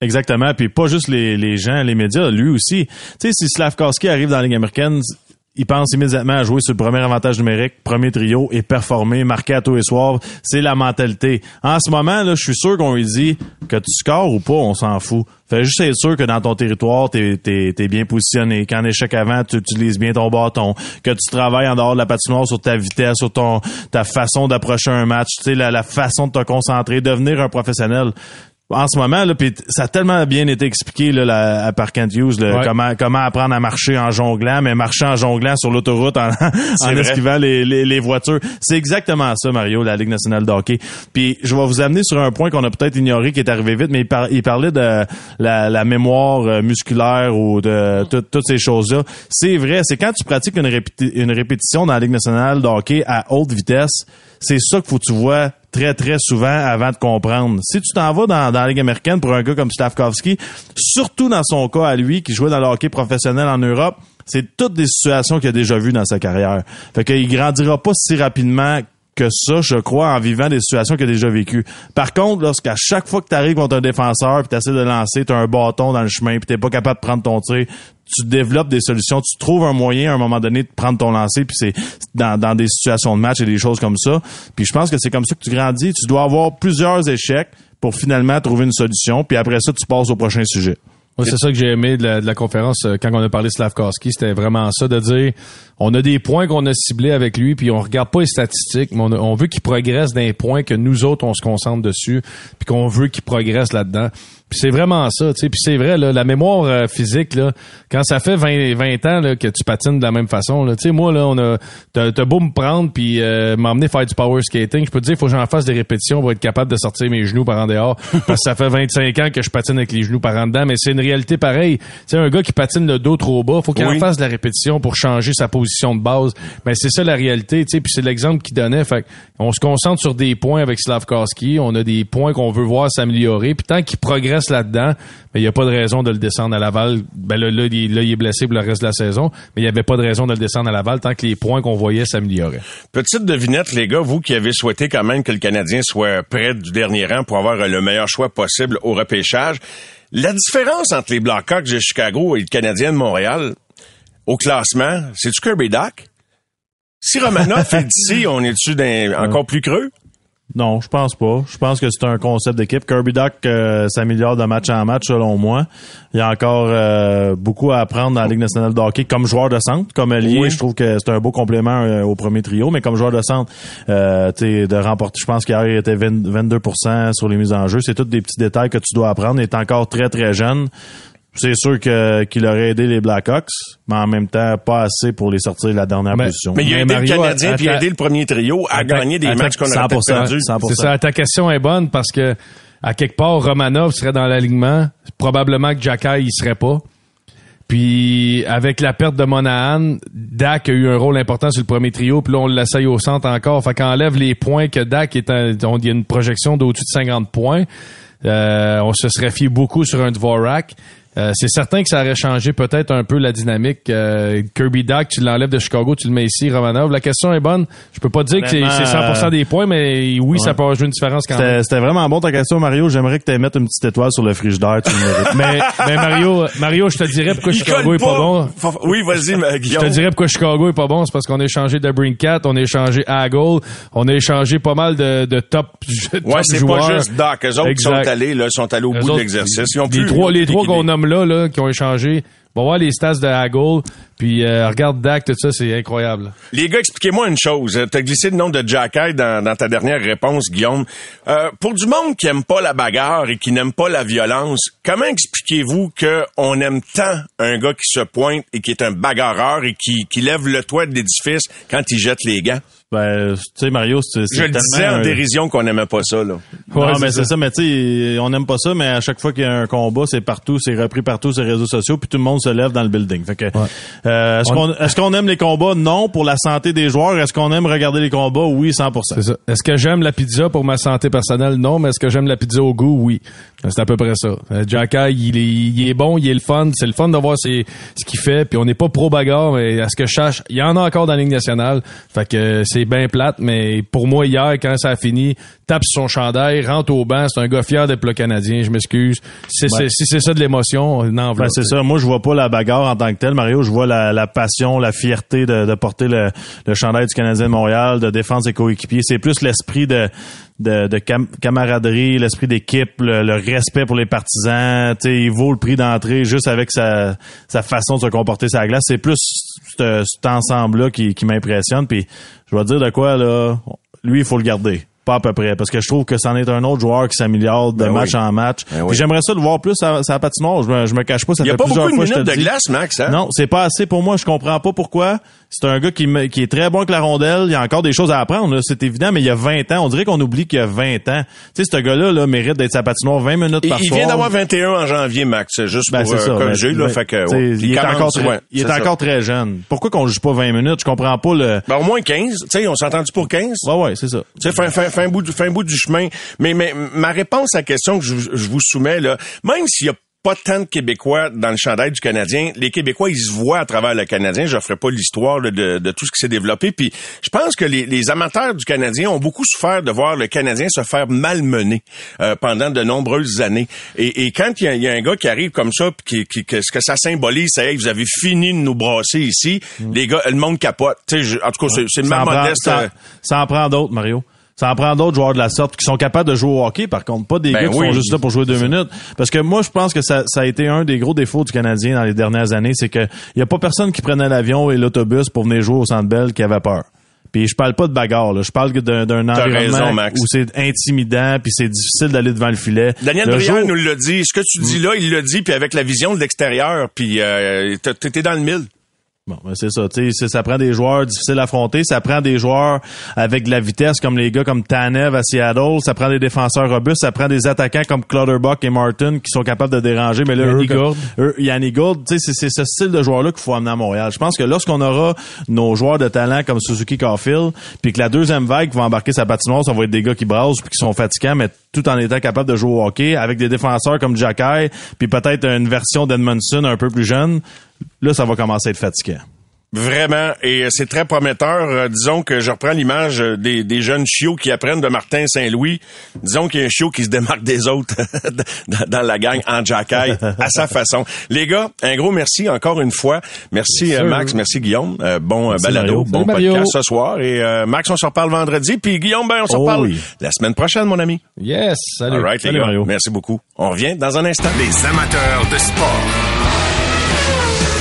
Exactement, puis pas juste les, les gens, les médias, lui aussi. Tu sais, si Slavkowski arrive dans la Ligue américaine, il pense immédiatement à jouer sur le premier avantage numérique, premier trio et performer, marquer à tous les soirs. C'est la mentalité. En ce moment, là, je suis sûr qu'on lui dit que tu scores ou pas, on s'en fout. Fais juste être sûr que dans ton territoire, t'es es, bien positionné, qu'en échec avant, tu utilises bien ton bâton, que tu travailles en dehors de la patinoire sur ta vitesse, sur ton ta façon d'approcher un match, tu sais, la, la façon de te concentrer, devenir un professionnel en ce moment là puis ça a tellement bien été expliqué là la- à par Kent Hughes là, Ouais. comment comment apprendre à marcher en jonglant mais marcher en jonglant sur l'autoroute en, en esquivant les, les, les voitures. C'est exactement ça Mario la Ligue nationale de hockey. Puis je vais vous amener sur un point qu'on a peut-être ignoré qui est arrivé vite mais il, par- il parlait de la, la mémoire euh, musculaire ou de tout- toutes ces choses là c'est vrai c'est quand tu pratiques une, répéti- une répétition dans la Ligue nationale de hockey à haute vitesse c'est ça qu'il faut que tu vois très, très souvent avant de comprendre. Si tu t'en vas dans, la Ligue américaine pour un gars comme Stavkovski, surtout dans son cas à lui, qui jouait dans le hockey professionnel en Europe, c'est toutes des situations qu'il a déjà vues dans sa carrière. Fait qu'il grandira pas si rapidement que ça, je crois, en vivant des situations qu'il déjà vécues. Par contre, lorsqu'à chaque fois que tu arrives contre un défenseur puis tu essaies de lancer, tu as un bâton dans le chemin puis t'es pas capable de prendre ton tir, tu développes des solutions, tu trouves un moyen à un moment donné de prendre ton lancer puis c'est dans, dans des situations de match et des choses comme ça. Puis je pense que c'est comme ça que tu grandis. Tu dois avoir plusieurs échecs pour finalement trouver une solution puis après ça, tu passes au prochain sujet. C'est ça que j'ai aimé de la, conférence euh, quand on a parlé de Slavkowski, c'était vraiment ça de dire on a des points qu'on a ciblés avec lui, puis on regarde pas les statistiques, mais on, on veut qu'il progresse d'un point que nous autres on se concentre dessus, puis qu'on veut qu'il progresse là-dedans. Puis c'est vraiment ça, tu sais. Puis c'est vrai, là, la mémoire euh, physique, là, quand ça fait 20, 20 ans là, que tu patines de la même façon, là, tu sais, moi, là, on a, t'as, t'as beau me prendre puis euh, m'emmener faire du power skating, je peux te dire, il faut que j'en fasse des répétitions pour être capable de sortir mes genoux par en dehors, parce que ça fait 25 ans que je patine avec les genoux par en dedans, mais c'est une réalité pareille. Tu sais, un gars qui patine le dos trop bas, faut qu'il Oui. en fasse de la répétition pour changer sa position de base. Mais c'est ça la réalité, tu sais, puis c'est l'exemple qu'il donnait. Fait on se concentre sur des points avec Slavkowski, on a des points qu'on veut voir s'améliorer, puis tant qu'il progresse là-dedans, ben, il n'y a pas de raison de le descendre à Laval. Ben là, là, il, là, il est blessé pour le reste de la saison, mais il n'y avait pas de raison de le descendre à Laval tant que les points qu'on voyait s'amélioraient. Petite devinette, les gars, vous qui avez souhaité quand même que le Canadien soit près du dernier rang pour avoir le meilleur choix possible au repêchage. La différence entre les Blackhawks de Chicago et le Canadien de Montréal au classement, c'est-tu Kirby Doc? Si Romanoff est d'ici, on est-tu encore plus creux? Non, je pense pas. Je pense que c'est un concept d'équipe. Kirby Doc euh, s'améliore de match en match, selon moi. Il y a encore euh, beaucoup à apprendre dans la Ligue nationale de hockey comme joueur de centre, comme allié. Oui. Je trouve que c'est un beau complément euh, au premier trio, mais comme joueur de centre, euh, de remporter, je pense qu'hier, il était 20 22% sur les mises en jeu. C'est tous des petits détails que tu dois apprendre. Il est encore très, très jeune. C'est sûr que qu'il aurait aidé les Blackhawks, mais en même temps, pas assez pour les sortir de la dernière Mais- position. Mais il a aidé Mario, le Canadien puis il a aidé le premier trio à à- gagner des matchs qu'on 100%, perdus. 100%. C'est ça, ta question est bonne parce que à quelque part, Romanov serait dans l'alignement. Probablement que Jacky il serait pas. Puis avec la perte de Monahan, Dak a eu un rôle important sur le premier trio, puis là on l'essaye au centre encore. Fait qu'enlève les points que Dak est un, on il y a une projection d'au-dessus de 50 points. Euh, on se serait fié beaucoup sur un Dvorak. Euh, c'est certain que ça aurait changé peut-être un peu la dynamique. Euh, Kirby Dak, tu l'enlèves de Chicago, tu le mets ici, Romanov. La question est bonne. Je peux pas dire que c'est c'est 100% des points, mais oui, ça peut avoir joué une différence quand même. C'était vraiment bon ta question, Mario. J'aimerais que tu mettes une petite étoile sur le frigidaire. Tu le. Mais, mais Mario, Mario, je te dirais pourquoi Il Chicago est pas bon. Oui, vas-y, mais, Je Guillaume. te dirais pourquoi Chicago est pas bon, c'est parce qu'on a échangé de Brinkat, on a échangé Hagel, on a échangé pas mal de, de top, top Ouais, c'est joueurs. pas juste Doc. Eux autres qui Exact. sont allés, là, sont allés au bout de l'exercice. Ils ont les plus- trois, les trois liquidé. qu'on nomme qui ont échangé. On va voir les stats de Hagel, puis euh, regarde Dak, tout ça, c'est incroyable. Les gars, expliquez-moi une chose. Tu as glissé le nom de Jack dans, ta dernière réponse, Guillaume. Euh, pour du monde qui aime pas la bagarre et qui n'aime pas la violence, comment expliquez-vous que on aime tant un gars qui se pointe et qui est un bagarreur et qui, qui lève le toit de l'édifice quand il jette les gants? Ben, tu sais, Mario, c'est c'est Je le disais en un- dérision qu'on n'aimait pas ça, là. non, mais c'est c'est ça. mais tu sais, on n'aime pas ça, mais à chaque fois qu'il y a un combat, c'est partout, c'est repris partout sur les réseaux sociaux, puis tout le monde se lève dans le building. Fait que, euh, est-ce On- qu'on est-ce qu'on aime les combats? Non, pour la santé des joueurs. Est-ce qu'on aime regarder les combats? Oui, 100%. C'est ça. Est-ce que j'aime la pizza pour ma santé personnelle? Non, mais est-ce que j'aime la pizza au goût? Oui. C'est à peu près ça. Euh, Jack Eye, il est, il est bon, il est le fun. C'est le fun de voir ses- ce qu'il fait. Puis on n'est pas pro bagarre, mais à ce que je sache, il y en a encore dans la Ligue nationale. Fait que euh, c'est bien plate, mais pour moi, hier, quand ça a fini, tape sur son chandail, rentre au banc. C'est un gars fier d'être le Canadien. Je m'excuse. Si c'est Ouais. si c'est ça de l'émotion, non, Ben, c'est ça. Moi, je vois pas la bagarre en tant que telle, Mario. Je vois la, la passion, la fierté de, de porter le, le chandail du Canadien de Montréal, de défendre ses coéquipiers. C'est plus l'esprit de, de, de cam- camaraderie, l'esprit d'équipe, le, respect pour les partisans. Tu sais, il vaut le prix d'entrée juste avec sa, sa façon de se comporter la glace. C'est plus ce- cet ensemble-là qui, qui m'impressionne. Puis, je vais te dire de quoi, là, lui, il faut le garder. Pas à peu près, parce que je trouve que c'en est un autre joueur qui s'améliore de Ben match oui. en match. Ben oui. J'aimerais ça le voir plus à, sa patinoire. Je me, je me cache pas, ça Il y a fait pas plusieurs beaucoup de fois minutes de glace, Max, hein? Non, c'est pas assez pour moi. Je comprends pas pourquoi. C'est un gars qui, est très bon avec la rondelle. Il y a encore des choses à apprendre, là, c'est évident, mais il y a 20 ans. On dirait qu'on oublie qu'il y a 20 ans. Tu sais, ce gars-là là, mérite d'être sa patinoire 20 minutes Il, par il soir. vient d'avoir 21 en janvier, Max. C'est juste Ben, pour euh, ça. ben, là. ben, fait que, ouais. il, est encore très, ouais, il est encore très jeune. Pourquoi qu'on juge pas 20 minutes? Je comprends pas le... Ben, au moins 15. Tu sais, on s'est entendu pour 15. Ouais, ouais, c'est ça. Tu sais, fin, bout, du- fin bout du chemin. Mais, mais ma réponse à la question que je, je vous soumets, là, même s'il y a pas tant de Québécois dans le chandail du Canadien. Les Québécois, ils se voient à travers le Canadien. Je ferai pas l'histoire de, de tout ce qui s'est développé. Puis je pense que les, les amateurs du Canadien ont beaucoup souffert de voir le Canadien se faire malmener euh, pendant de nombreuses années. Et, et quand il y, y a un gars qui arrive comme ça, puis qui, qui- que ce que ça symbolise, c'est hey, vous avez fini de nous brasser ici. Les gars, le monde capote. Je- en tout cas, c'est- ma modeste. ça- euh, ça en prend d'autres, Mario. Ça en prend d'autres joueurs de la sorte qui sont capables de jouer au hockey, par contre, pas des Ben gars qui oui. sont juste là pour jouer deux minutes. Parce que moi, je pense que ça, ça a été un des gros défauts du Canadien dans les dernières années, c'est que y a pas personne qui prenait l'avion et l'autobus pour venir jouer au Centre Bell qui avait peur. Puis je parle pas de bagarre, là. je parle d'un environnement raison, Max. où c'est intimidant puis c'est difficile d'aller devant le filet. Daniel Le jour- nous l'a dit. Ce que tu dis là, il l'a dit, puis avec la vision de l'extérieur, puis euh, t'es dans le mille. Bon, ben c'est ça. Tu sais, c'est- ça prend des joueurs difficiles à affronter. Ça prend des joueurs avec de la vitesse, comme les gars comme Tanev à Seattle. Ça prend des défenseurs robustes. Ça prend des attaquants comme Clutterbuck et Martin qui sont capables de déranger. Mais là, eux, Yanni comme- Gourde. eux, Yanni Gourde, tu sais, c'est, c'est ce style de joueur-là qu'il faut amener à Montréal. Je pense que lorsqu'on aura nos joueurs de talent comme Suzuki Caulfield, puis que la deuxième vague va embarquer sa patinoire, ça va être des gars qui brassent puis qui sont fatigants, mais tout en étant capables de jouer au hockey, avec des défenseurs comme Jacky, puis peut-être une version d'Edmondson un peu plus jeune. Là, ça va commencer à être fatigant. Vraiment, et euh, c'est très prometteur. Euh, disons que je reprends l'image euh, des, des jeunes chiots qui apprennent de Martin Saint-Louis. Disons qu'il y a un chiot qui se démarque des autres dans, la gang en jacaille à sa façon. Les gars, un gros merci encore une fois. Merci euh, Max, merci Guillaume. Euh, bon balado, Mario. bon Salut, Mario. podcast ce soir. Et euh, Max, on se reparle vendredi. Puis Guillaume, ben on se Oh reparle oui. la semaine prochaine, mon ami. Yes, salut. All right, les Salut, gars. Mario. Merci beaucoup. On revient dans un instant. Les amateurs de sport.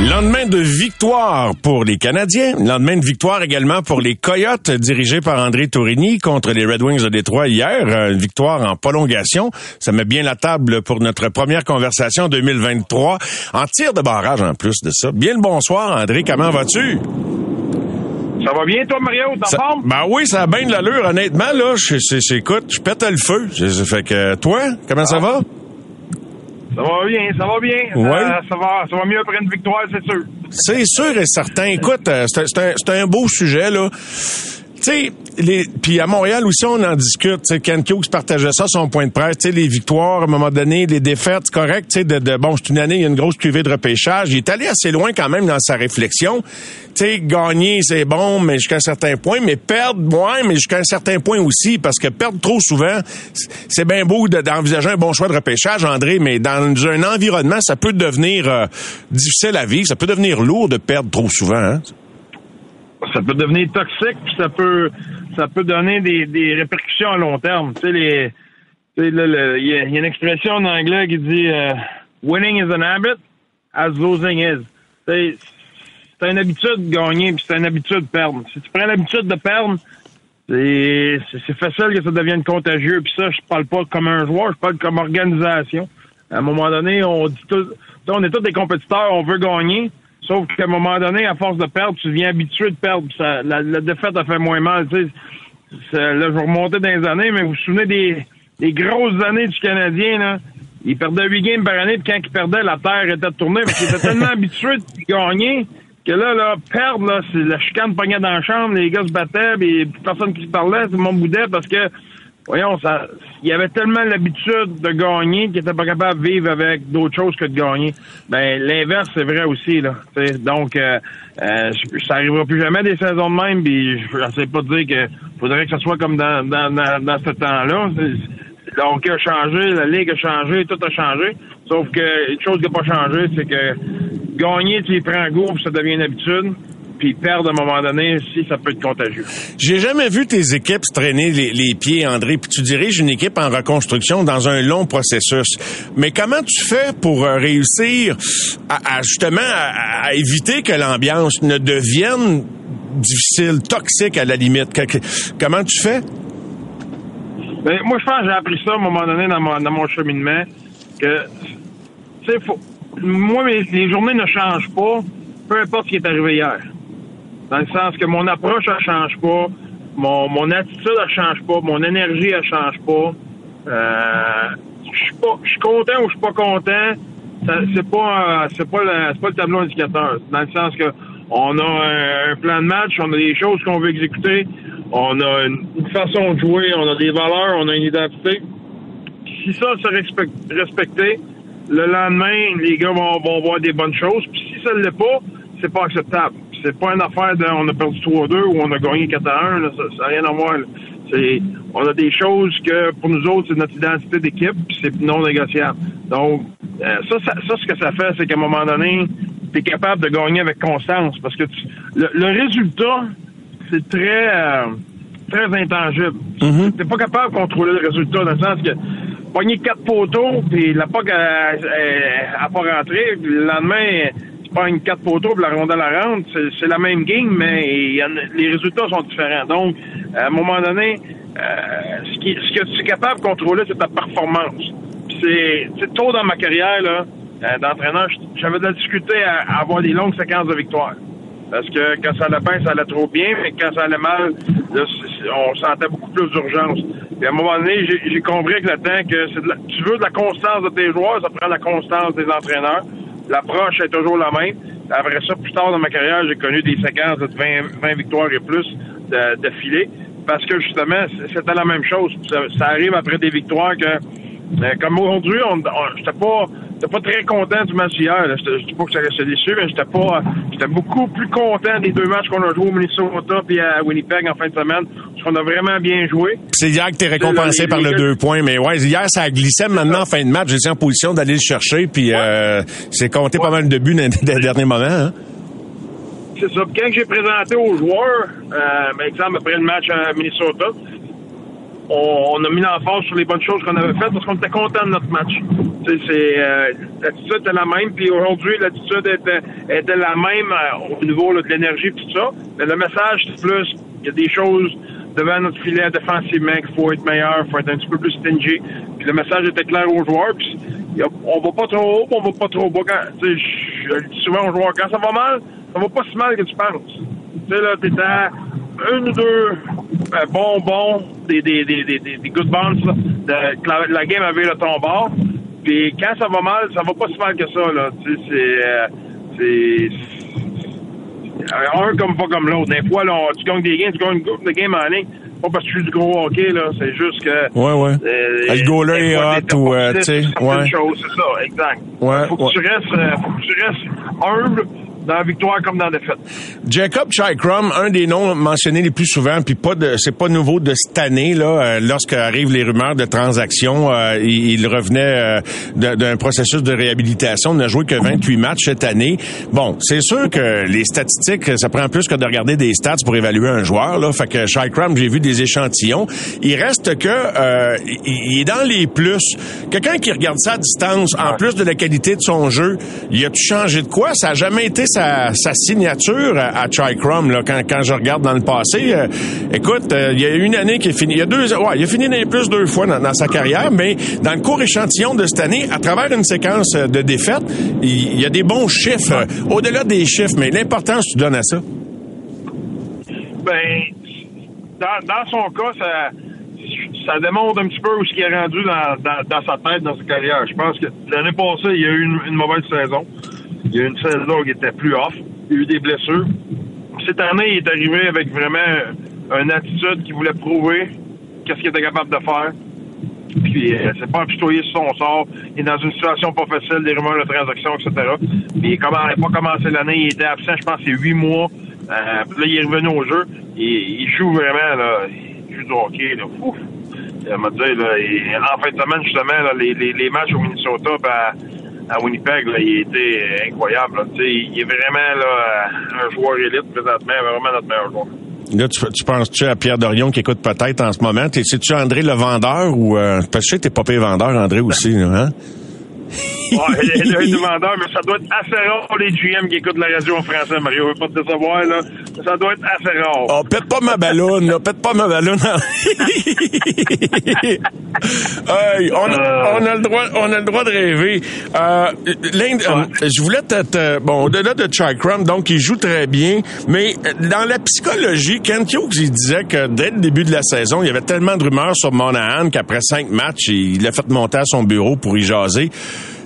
Lendemain de victoire pour les Canadiens, lendemain de victoire également pour les Coyotes dirigés par André Tourigny contre les Red Wings de Détroit hier, une victoire en prolongation. Ça met bien la table pour notre première conversation 2023 en tir de barrage en plus de ça. Bien le bonsoir André, comment vas-tu? Ça va bien, toi, Mario? T'en forme? Ben oui, ça a bien de l'allure, honnêtement, là. Je, c'est- c'est- écoute, je pète le feu. Fait que, toi, comment ça va? Ça va bien, ça va bien. Ouais. Euh, ça, va, ça va mieux après une victoire, c'est sûr. C'est sûr et certain. Écoute, euh, c'est un- un beau sujet, là. Tu sais, puis à Montréal aussi, on en discute. Tu sais, Ken Hughes partageait ça, son point de presse. Sais, les victoires, à un moment donné, les défaites, c'est correct. Sais, de, de- bon, c'est une année, il y a une grosse cuvée de repêchage. Il est allé assez loin quand même dans sa réflexion. Sais, gagner, c'est bon, mais jusqu'à un certain point. Mais perdre, ouais, mais jusqu'à un certain point aussi. Parce que perdre trop souvent, c'est- bien beau de- d'envisager un bon choix de repêchage, André, mais dans un environnement, ça peut devenir euh, difficile à vivre. Ça peut devenir lourd de perdre trop souvent. Hein? Ça peut devenir toxique, puis ça peut, ça peut donner des, des répercussions à long terme. Tu sais, les, il y, a une expression en anglais qui dit euh, "Winning is an habit, as losing is." C'est une habitude de gagner, puis c'est une habitude de perdre. Si tu prends l'habitude de perdre, c'est facile que ça devienne contagieux. Puis ça, je parle pas comme un joueur, je parle comme organisation. À un moment donné, on dit tout, on est tous des compétiteurs, on veut gagner. Sauf qu'à un moment donné, à force de perdre, tu deviens habitué de perdre. la, défaite a fait moins mal. Là, je vais remonter dans les années, mais vous vous souvenez des, grosses années du Canadien, là? Il perdait 8 games par année, puis quand il perdait, la terre était tournée, parce qu'il était tellement habitué de gagner que là, là, perdre, là, c'est la chicane pognait dans la chambre, les gars se battaient, puis personne qui se parlait, tout le monde parce que voyons, ça, il avait tellement l'habitude de gagner qu'il était pas capable de vivre avec d'autres choses que de gagner. Ben, l'inverse, c'est vrai aussi, là. Donc, euh, euh, ça arrivera plus jamais des saisons de même, puis je sais pas dire que faudrait que ça soit comme dans, dans, dans, ce temps-là. Hockey a changé, la ligue a changé, tout a changé. Sauf que une chose qui n'a pas changé, c'est que gagner, tu y prends goût, puis ça devient une habitude. Puis perdre à un moment donné, si ça peut être contagieux. J'ai jamais vu tes équipes se traîner les, les pieds, André, puis tu diriges une équipe en reconstruction dans un long processus. Mais comment tu fais pour euh, réussir à, à justement à, à éviter que l'ambiance ne devienne difficile, toxique à la limite? Comment tu fais? Ben, moi, je pense que j'ai appris ça à un moment donné dans mon, dans mon cheminement. Que, tu sais, faut, moi, mes- les journées ne changent pas, peu importe ce qui est arrivé hier. Dans le sens que mon approche, elle change pas, mon, mon attitude, elle change pas, mon énergie, elle change pas. Euh, je suis content ou je suis pas content. C'est pas, euh, c'est pas, le, pas le tableau indicateur. Dans le sens que on a un, un plan de match, on a des choses qu'on veut exécuter, on a une, une façon de jouer, on a des valeurs, on a une identité. Si ça se respecte, respecté, le lendemain, les gars vont, vont voir des bonnes choses. Puis si ça ne l'est pas, c'est pas acceptable. C'est pas une affaire de on a perdu 3-2 ou on a gagné 4-1. là. Ça n'a rien à voir. là. C'est, on a des choses que pour nous autres, c'est notre identité d'équipe, puis c'est non négociable. Donc, euh, ça, ça, ça, ce que ça fait, c'est qu'à un moment donné, tu es capable de gagner avec constance. Parce que tu- le, le résultat, c'est très euh, très intangible. T'es pas capable de contrôler le résultat dans le sens que pogner quatre poteaux puis la POC a, a pas rentré, puis le lendemain tu pognes quatre poteaux puis la rondelle à rentre, c'est, c'est la même game, mais les résultats sont différents. Donc, à un moment donné, euh, ce, que tu es capable de contrôler, c'est ta performance. C'est, tôt dans ma carrière là, euh, d'entraîneur, j'avais de la difficulté à, avoir des longues séquences de victoires. Parce que quand ça allait bien, ça allait trop bien, mais quand ça allait mal, là, on sentait beaucoup plus d'urgence. Puis à un moment donné, j'ai compris avec le temps que de la- tu veux de la constance de tes joueurs, ça prend la constance des entraîneurs. L'approche est toujours la même. Après ça, plus tard dans ma carrière, j'ai connu des séquences de 20, 20 victoires et plus de, de filet. Parce que justement, c'était la même chose. Ça, ça arrive après des victoires que euh, comme aujourd'hui, on, on- j'étais pas, j'étais pas très content du match hier. là. Je dis pas que ça restait déçu, mais j'étais pas, j'étais beaucoup plus content des deux matchs qu'on a joués au Minnesota puis à Winnipeg en fin de semaine, parce qu'on a vraiment bien joué. C'est hier que t'es récompensé par le deux points, mais ouais, hier ça glissait. Maintenant, en fin de match, j'étais en position d'aller le chercher, puis euh, c'est compté pas mal de buts dans dans les derniers moments. Hein? C'est ça. Quand j'ai présenté aux joueurs, euh, par exemple, après le match à Minnesota, on, a mis l'emphase sur les bonnes choses qu'on avait faites parce qu'on était content de notre match. C'est, euh, l'attitude était la même, puis aujourd'hui, l'attitude était, était la même euh, au niveau de l'énergie et tout ça. Mais le message, c'est plus, il y a des choses devant notre filet défensivement qu'il faut être meilleur, il faut être un petit peu plus stingy. Puis le message était clair aux joueurs. Puis a- on va pas trop haut, on va pas trop bas. Quand, je je dis souvent aux joueurs, quand ça va mal, ça va pas si mal que tu penses. Tu sais, là, t'es à une ou deux euh, bonbons, des, des, des, des, good bounce, là, de- que la, la game avait le ton bord. Puis quand ça va mal, ça va pas si mal que ça, là. Tu sais, c'est... euh, c'est... Un comme pas comme l'autre. Des fois, là, on- tu gagnes des games, tu gagnes une couple de games en ligne. Pas parce que je suis du gros hockey, là. C'est juste que. Ouais, ouais. euh, Le goaler est hot t'es ou, euh, tu sais, ouais. choses, c'est ça, exact. Ouais, faut, que ouais. tu restes, euh, faut que tu restes humble dans la victoire comme dans la défaite. Jacob Chikrum, un des noms mentionnés les plus souvent, puis pas de, c'est pas nouveau de cette année là. Euh, lorsque arrivent les rumeurs de transactions, euh, il, revenait euh, d'un processus de réhabilitation. Il n'a joué que 28 matchs cette année. Bon, c'est sûr que les statistiques, ça prend plus que de regarder des stats pour évaluer un joueur. Là, fait que Chikrum, j'ai vu des échantillons. Il reste que euh, il, il est dans les plus. Quelqu'un qui regarde ça à distance, en plus de la qualité de son jeu, il a-tu changé de quoi? Ça a jamais été sa, sa signature à, à Chikrum, là, quand, quand je regarde dans le passé. euh, écoute, euh, il y a une année qui est finie. Il y a deux, ouais, il a fini dans les plus deux fois dans, dans sa carrière, mais dans le court échantillon de cette année, à travers une séquence euh, de défaites, il, il y a des bons chiffres. euh, Au-delà des chiffres, mais l'importance que tu donnes à ça. Ben, dans, dans son cas, ça, ça démontre un petit peu où ce qui est rendu dans, dans, dans sa tête, dans sa carrière. Je pense que l'année passée, il y a eu une, une mauvaise saison. Il y a une saison qui était plus off. Il y a eu des blessures. Cette année, il est arrivé avec vraiment une attitude qui voulait prouver qu'est-ce qu'il était capable de faire. Puis euh, c'est pas apitoyer sur son sort. Il est dans une situation pas facile, des rumeurs de transactions, etc. Puis il n'a pas commencé l'année, il était absent, je pense, c'est huit mois. Euh, puis là, il est revenu au jeu. Il, il joue vraiment, là. Il joue du hockey, là. Ouf! M'a dit, là, en fin de semaine, justement, là, les, les, matchs au Minnesota, puis à, Winnipeg, là, il était incroyable. là. Tu il est vraiment là, un joueur élite présentement, vraiment notre meilleur joueur. Là, tu, tu penses-tu à Pierre Dorion qui écoute peut-être en ce moment? T'es- C'est-tu André le vendeur ou... Euh, parce que je sais t'es pas payé vendeur, André, aussi, là, hein? Ouais, il demandeur, mais ça doit être assez rare les GM qui écoutent la radio en français, Mario. Je veux pas te décevoir, là. Ça doit être assez rare. Oh, pète pas ma ballonne, là. Pète pas ma ballonne. Hey, on, a, on a le droit, on a le droit de rêver. Euh, euh, je voulais te, bon, au-delà de Chikram, donc il joue très bien, mais euh, dans la psychologie, Kent Hughes, il disait que dès le début de la saison, il y avait tellement de rumeurs sur Monahan qu'après cinq matchs, il l'a fait monter à son bureau pour y jaser.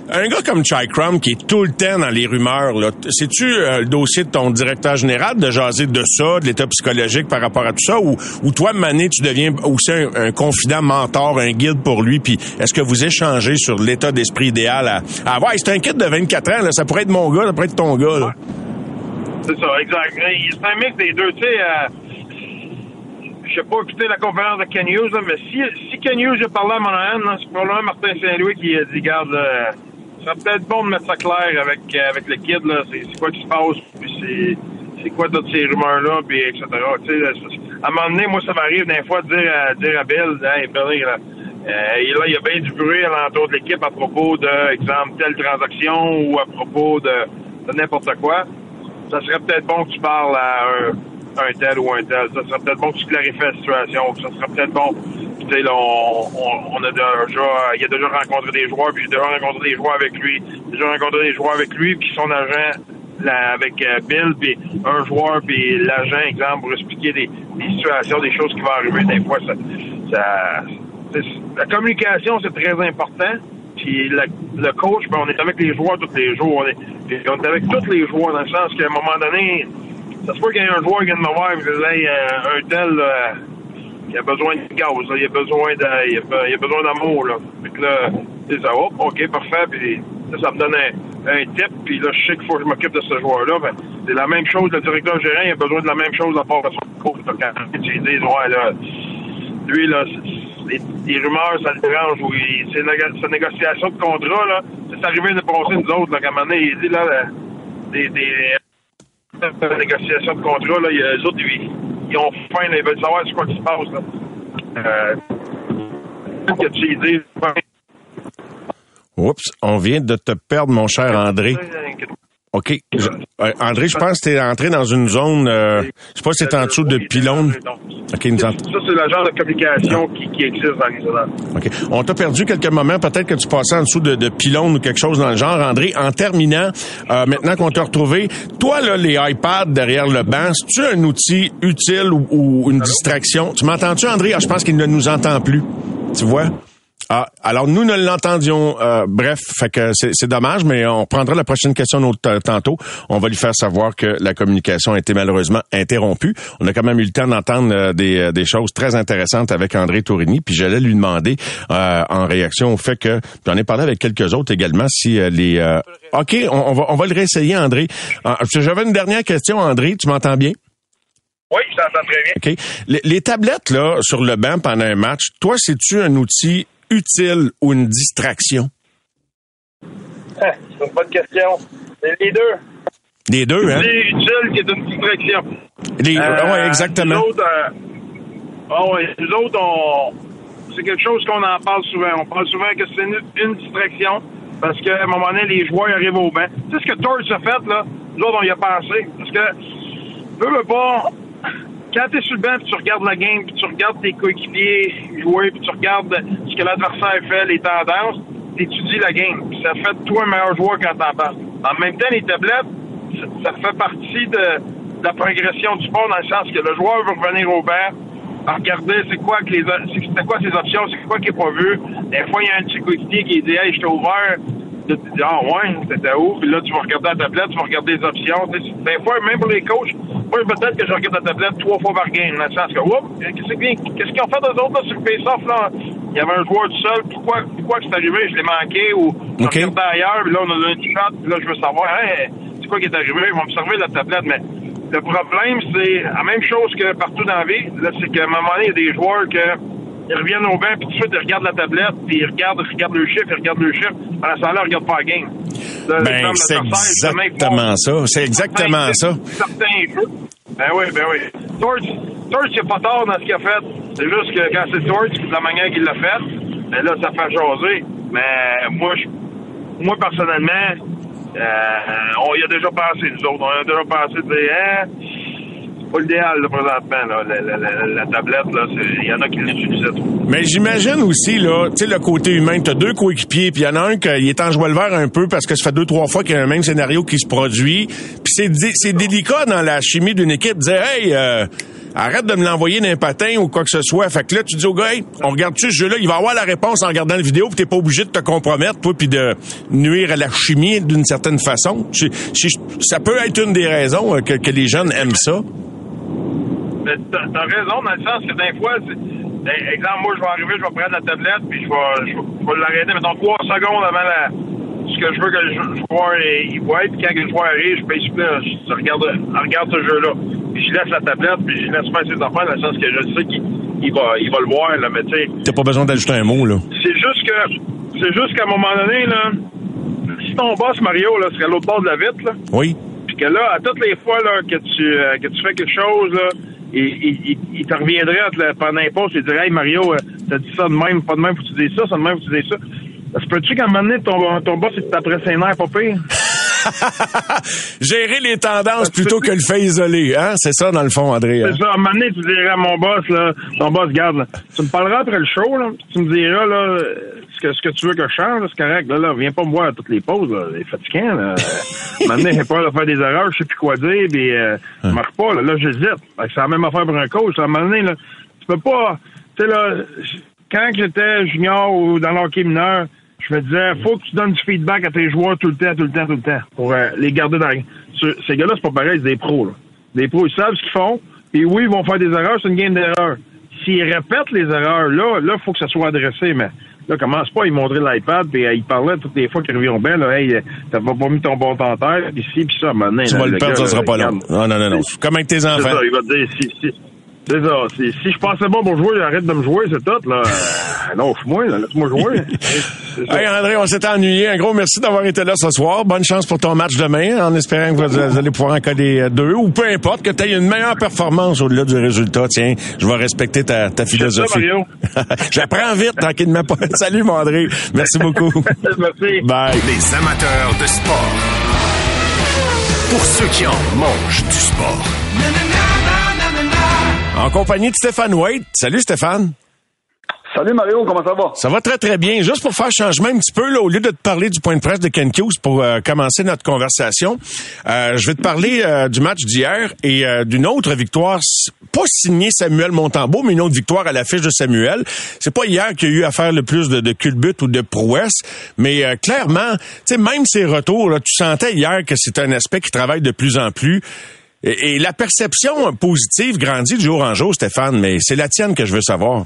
Un gars comme Chikram qui est tout le temps dans les rumeurs, là, c'est-tu euh, le dossier de ton directeur général de jaser de ça, de l'état psychologique par rapport à tout ça, ou, toi, Mané, tu deviens aussi un, confident mentor, un guide pour lui, puis est-ce que vous échangez sur l'état d'esprit idéal à, à avoir? C'est un kid de 24 ans, là, ça pourrait être mon gars, ça pourrait être ton gars. Là. C'est ça, exact. C'est un mix des deux. Tu sais, euh, je sais pas écouter la conférence de Ken Hughes, là, mais si, si Ken Hughes a parlé à Monahan, c'est probablement Martin Saint-Louis qui a dit, garde, euh, ça serait peut-être bon de mettre ça clair avec, euh, avec le kid, là. C'est quoi qui se passe, c'est quoi toutes ces rumeurs-là, puis etc. À un moment donné, moi, ça m'arrive des fois de dire à, dire à Bill, hey, euh, là, il y a bien du bruit alentour de l'équipe à propos de, exemple, telle transaction ou à propos de, de n'importe quoi ça serait peut-être bon que tu parles à un, un tel ou un tel. Ça serait peut-être bon que tu clarifies la situation. Ça serait peut-être bon. Tu sais, on, on, a déjà, il a déjà rencontré des joueurs, puis j'ai déjà rencontré des joueurs avec lui. J'ai déjà rencontré des joueurs avec lui, puis son agent avec euh, Bill, puis un joueur, puis l'agent, exemple, pour expliquer des, situations, des choses qui vont arriver. Des fois, ça, ça la communication, c'est très important. Puis le, le coach, ben, on est avec les joueurs tous les jours. On est, on est avec tous les joueurs, dans le sens qu'à un moment donné, ça se peut qu'il y ait un joueur qui me voir et Hey, euh, un tel, là, il a besoin de gaz, là, il a besoin de, il a, besoin d'amour. Là. Fait que là, c'est ça, hop, ok, parfait. Puis là, ça me donne un, un tip, puis là, je sais qu'il faut que je m'occupe de ce joueur-là. Ben, c'est la même chose, le directeur gérant, il a besoin de la même chose à part de son coach. Quand tu lui dis, ouais, là, lui, là, les, les rumeurs, ça le dérange. ou une négo- c'est une négociation de contrat, là. C'est arrivé de passer nous autres, là, qu'à un moment donné, il dit, là, là, des, des des négociations de contrat, là, il y a- les autres, ils, ils ont faim, ils veulent savoir ce qui se passe, là. Euh, que tu ben, Oups, on vient de te perdre, mon cher André. OK. Je- euh, André, je pense que tu es entré dans une zone, euh, je sais pas si c'est en dessous de pylône. OK, nous Ça, c'est le genre de communication qui, qui existe dans les zones. OK. On t'a perdu quelques moments. Peut-être que tu passais en dessous de, de pylône ou quelque chose dans le genre. André, en terminant, euh, maintenant qu'on t'a retrouvé, toi, là, les iPads derrière le banc, c'est-tu un outil utile ou, ou une distraction? Tu m'entends-tu, André? Ah, je pense qu'il ne nous entend plus. Tu vois? Ah, alors nous ne l'entendions. euh, bref, fait que c'est dommage, mais on reprendra la prochaine question notre, euh, tantôt. On va lui faire savoir que la communication a été malheureusement interrompue. On a quand même eu le temps d'entendre euh, des, des choses très intéressantes avec André Tourini, puis j'allais lui demander euh, en réaction au fait que j'en ai parlé avec quelques autres également si euh, les. euh, ok, on, on va on va le réessayer, André. Ah, J'avais une dernière question, André. Tu m'entends bien? Oui, je t'entends très bien. OK. Les, les tablettes, là, sur le banc pendant un match, toi, c'est-tu un outil utile ou une distraction? Ah, C'est une bonne question. Les deux. Les deux, hein? C'est utile qui est une distraction. Les, Euh, ouais, exactement. Nous autres, euh, ah ouais, nous autres, on, c'est quelque chose qu'on en parle souvent. On parle souvent que c'est une, une distraction parce qu'à un moment donné, les joueurs arrivent au banc. Tu sais ce que Torch a fait, là? Nous autres, on y a pensé. Parce que, veux, veux pas, quand t'es sur le banc, puis tu regardes la game, puis tu regardes tes coéquipiers jouer, puis tu regardes ce que l'adversaire fait, les tendances, t'étudies la game. Ça fait de toi un meilleur joueur quand t'en parles. En même temps, les tablettes, ça, fait partie de, la progression du sport dans le sens que le joueur veut revenir au banc, regarder c'est quoi que les c'est quoi ses options, c'est quoi qui est pas vu. Des fois, il y a un petit coéquipier qui dit Hey, j'étais ouvert. Là, tu dis, ah ouais, c'était où? Puis là, tu vas regarder la tablette, tu vas regarder les options. Des fois, même pour les coachs, moi, peut-être que je regarde la tablette trois fois par game, dans le sens que, oups, qu'est-ce qu'ils qu'est-ce qu'ils ont fait eux autres, là, sur le face-off, là? Il y avait un joueur tout seul. Pourquoi, pourquoi c'est arrivé? Je l'ai manqué ou je OK. regardais ailleurs, puis là, on a donné un shot, puis là, je veux savoir, hey, c'est quoi qui est arrivé? Ils vont observer la tablette, mais le problème, c'est la même chose que partout dans la vie. Là, c'est qu'à un moment donné, il y a des joueurs que ils reviennent au banc, puis tout de suite, ils regardent la tablette, puis ils regardent, ils regardent le chiffre, ils regardent le chiffre. Pendant ce temps-là, ils regardent pas la game. Ben, c'est font- exactement ça. C'est exactement ça. Certains jeux. Ben oui, ben oui. Torch, Torch, il a pas tort dans ce qu'il a fait. C'est juste que quand c'est Torch, de la manière qu'il l'a fait, ben là, ça fait jaser. Mais moi, je, moi personnellement, euh, on y a déjà pensé, nous autres. On y a déjà pensé de dire, hein, pas l'idéal, là, présentement, là, la, la, la, tablette, Il y en a qui l'utilisaient trop. Mais j'imagine aussi, là, tu sais, le côté humain. T'as deux coéquipiers, puis il y en a un qui est en joie le vert un peu parce que ça fait deux, trois fois qu'il y a un même scénario qui se produit. Puis c'est, dé- c'est délicat dans la chimie d'une équipe de dire, hey, euh, arrête de me l'envoyer d'un patin ou quoi que ce soit. Fait que là, tu dis au gars, hey, on regarde-tu ce jeu-là? Il va avoir la réponse en regardant la vidéo, puis t'es pas obligé de te compromettre, toi, puis de nuire à la chimie d'une certaine façon. Ça peut être une des raisons euh, que, que les jeunes aiment ça. Mais t'as t'as raison dans le sens que des fois, ben, exemple, moi, je vais arriver, je vais prendre la tablette, puis je vais, je je vais l'arrêter, mettons, trois secondes avant la, ce que je veux que le jou- joueur euh, il voit, puis quand le joueur arrive, je paye là, je, je regarde, je regarde ce jeu-là. Puis je laisse la tablette, puis je laisse faire ses affaires, dans le sens que je sais qu'il il va, il va le voir, là, mais tu sais, T'as pas besoin d'ajouter un mot, là. c'est juste que, c'est juste qu'à un moment donné, là, si ton boss, Mario, là, serait à l'autre bord de la vitre, là, Oui. puis que là, à toutes les fois là, que tu euh, que tu fais quelque chose, là, il, il, il, te reviendrait te pendant un poste et dirait Hey Mario, euh, t'as dit ça de même, pas de même, faut que tu dises ça, ça de même, faut que tu dises ça. Ça se peut-tu qu'à un moment donné, ton, ton boss il t'apprête ses nerfs pas pire? Gérer les tendances plutôt que le fait isoler, hein? C'est ça, dans le fond, André. hein? C'est ça, à un moment donné, tu dirais à mon boss, là, ton boss, garde, là, tu me parleras après le show, là, tu me diras, là, ce que, ce que tu veux que je change, c'est correct, là, là, viens pas me voir à toutes les pauses, là, c'est fatigant, là. À un moment donné, j'ai peur de faire des erreurs, je sais plus quoi dire, puis euh, ça marche pas, là, là, j'hésite. Que C'est la même affaire pour un coach, à un moment donné, là, tu peux pas, tu sais, là, quand j'étais junior ou dans l'hockey mineur, je me disais, faut que tu donnes du feedback à tes joueurs tout le temps, tout le temps, tout le temps, pour euh, les garder dans. Ce- Ces gars-là, c'est pas pareil, c'est des pros. Là. Les pros, ils savent ce qu'ils font. Et oui, ils vont faire des erreurs, c'est une game d'erreurs. S'ils répètent les erreurs, là, là, faut que ça soit adressé, mais là, commence pas à ils montrer l'iPad, puis ils parlaient toutes les fois qu'ils reviennent bien, là, hey, t'as pas mis ton bon temps en terre, ici, puis ça, maintenant. Tu vas le perdre, ça sera pas long. Non, non, non, non. Comme avec tes enfants. ça, il va te dire, si, si, C'est ça. Si, si je pensais pas pour jouer, arrête de me jouer, c'est tout, là. Euh, non, moi là. Laisse-moi jouer. Hey André, on s'est ennuyé. Un gros merci d'avoir été là ce soir. Bonne chance pour ton match demain, en espérant que vous, vous allez pouvoir en coller euh, deux, ou peu importe, que tu aies une meilleure performance au-delà du résultat. Tiens, je vais respecter ta, ta ça, philosophie. J'apprends vite, tranquillement pas. Salut, mon André. Merci beaucoup. Merci. Bye. Les amateurs de sport. Pour ceux qui en mangent du sport. En compagnie de Stéphane White. Salut, Stéphane. Salut Mario, comment ça va? Ça va très, très bien. Juste pour faire changement un petit peu, là, au lieu de te parler du point de presse de Ken Hughes pour euh, commencer notre conversation, euh, je vais te parler euh, du match d'hier et euh, d'une autre victoire, pas signée Samuel Montembeau, mais une autre victoire à l'affiche de Samuel. C'est pas hier qu'il y a eu à faire le plus de, de culbutes ou de prouesses, mais euh, clairement, tu sais, même ses retours, là, tu sentais hier que c'est un aspect qui travaille de plus en plus. Et, la perception positive grandit de jour en jour, Stéphane, mais c'est la tienne que je veux savoir,